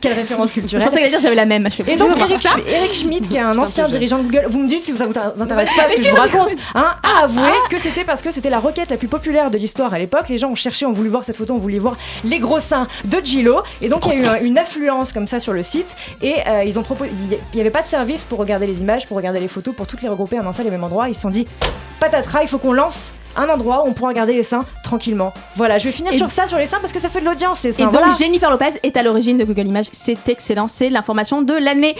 quelle référence Je culturelle. pensais qu'elle dire j'avais la même. Je Et donc je Eric, ça. Schmi- Eric Schmidt, qui est (laughs) un ancien dirigeant de Google, vous me dites si ça vous intéresse pas ce que je vous raconte, hein, a avoué que c'était parce que c'était la requête la plus populaire de l'histoire à l'époque. Les gens ont cherché, ont voulu voir cette photo, ont voulu voir les gros seins de Gillo. Et donc il y a eu un- une affluence comme ça sur le site. Et euh, ils ont proposé, il n'y avait pas de service pour regarder les images, pour regarder les photos, pour toutes les regrouper en un seul et même endroit. Ils se sont dit, patatras, il faut qu'on lance un endroit où on pourra regarder les seins tranquillement. Voilà, je vais finir Et- sur ça, sur les seins, parce que ça fait de l'audience, les Et seins. donc voilà. Jennifer Lopez est à l'origine de Google Images. C'est excellent, c'est l'information de l'année.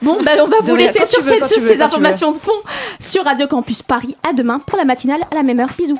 Bon, bah, on va vous laisser sur veux, ces, veux, ces informations de fond sur Radio Campus Paris. À demain pour la matinale à la même heure. Bisous.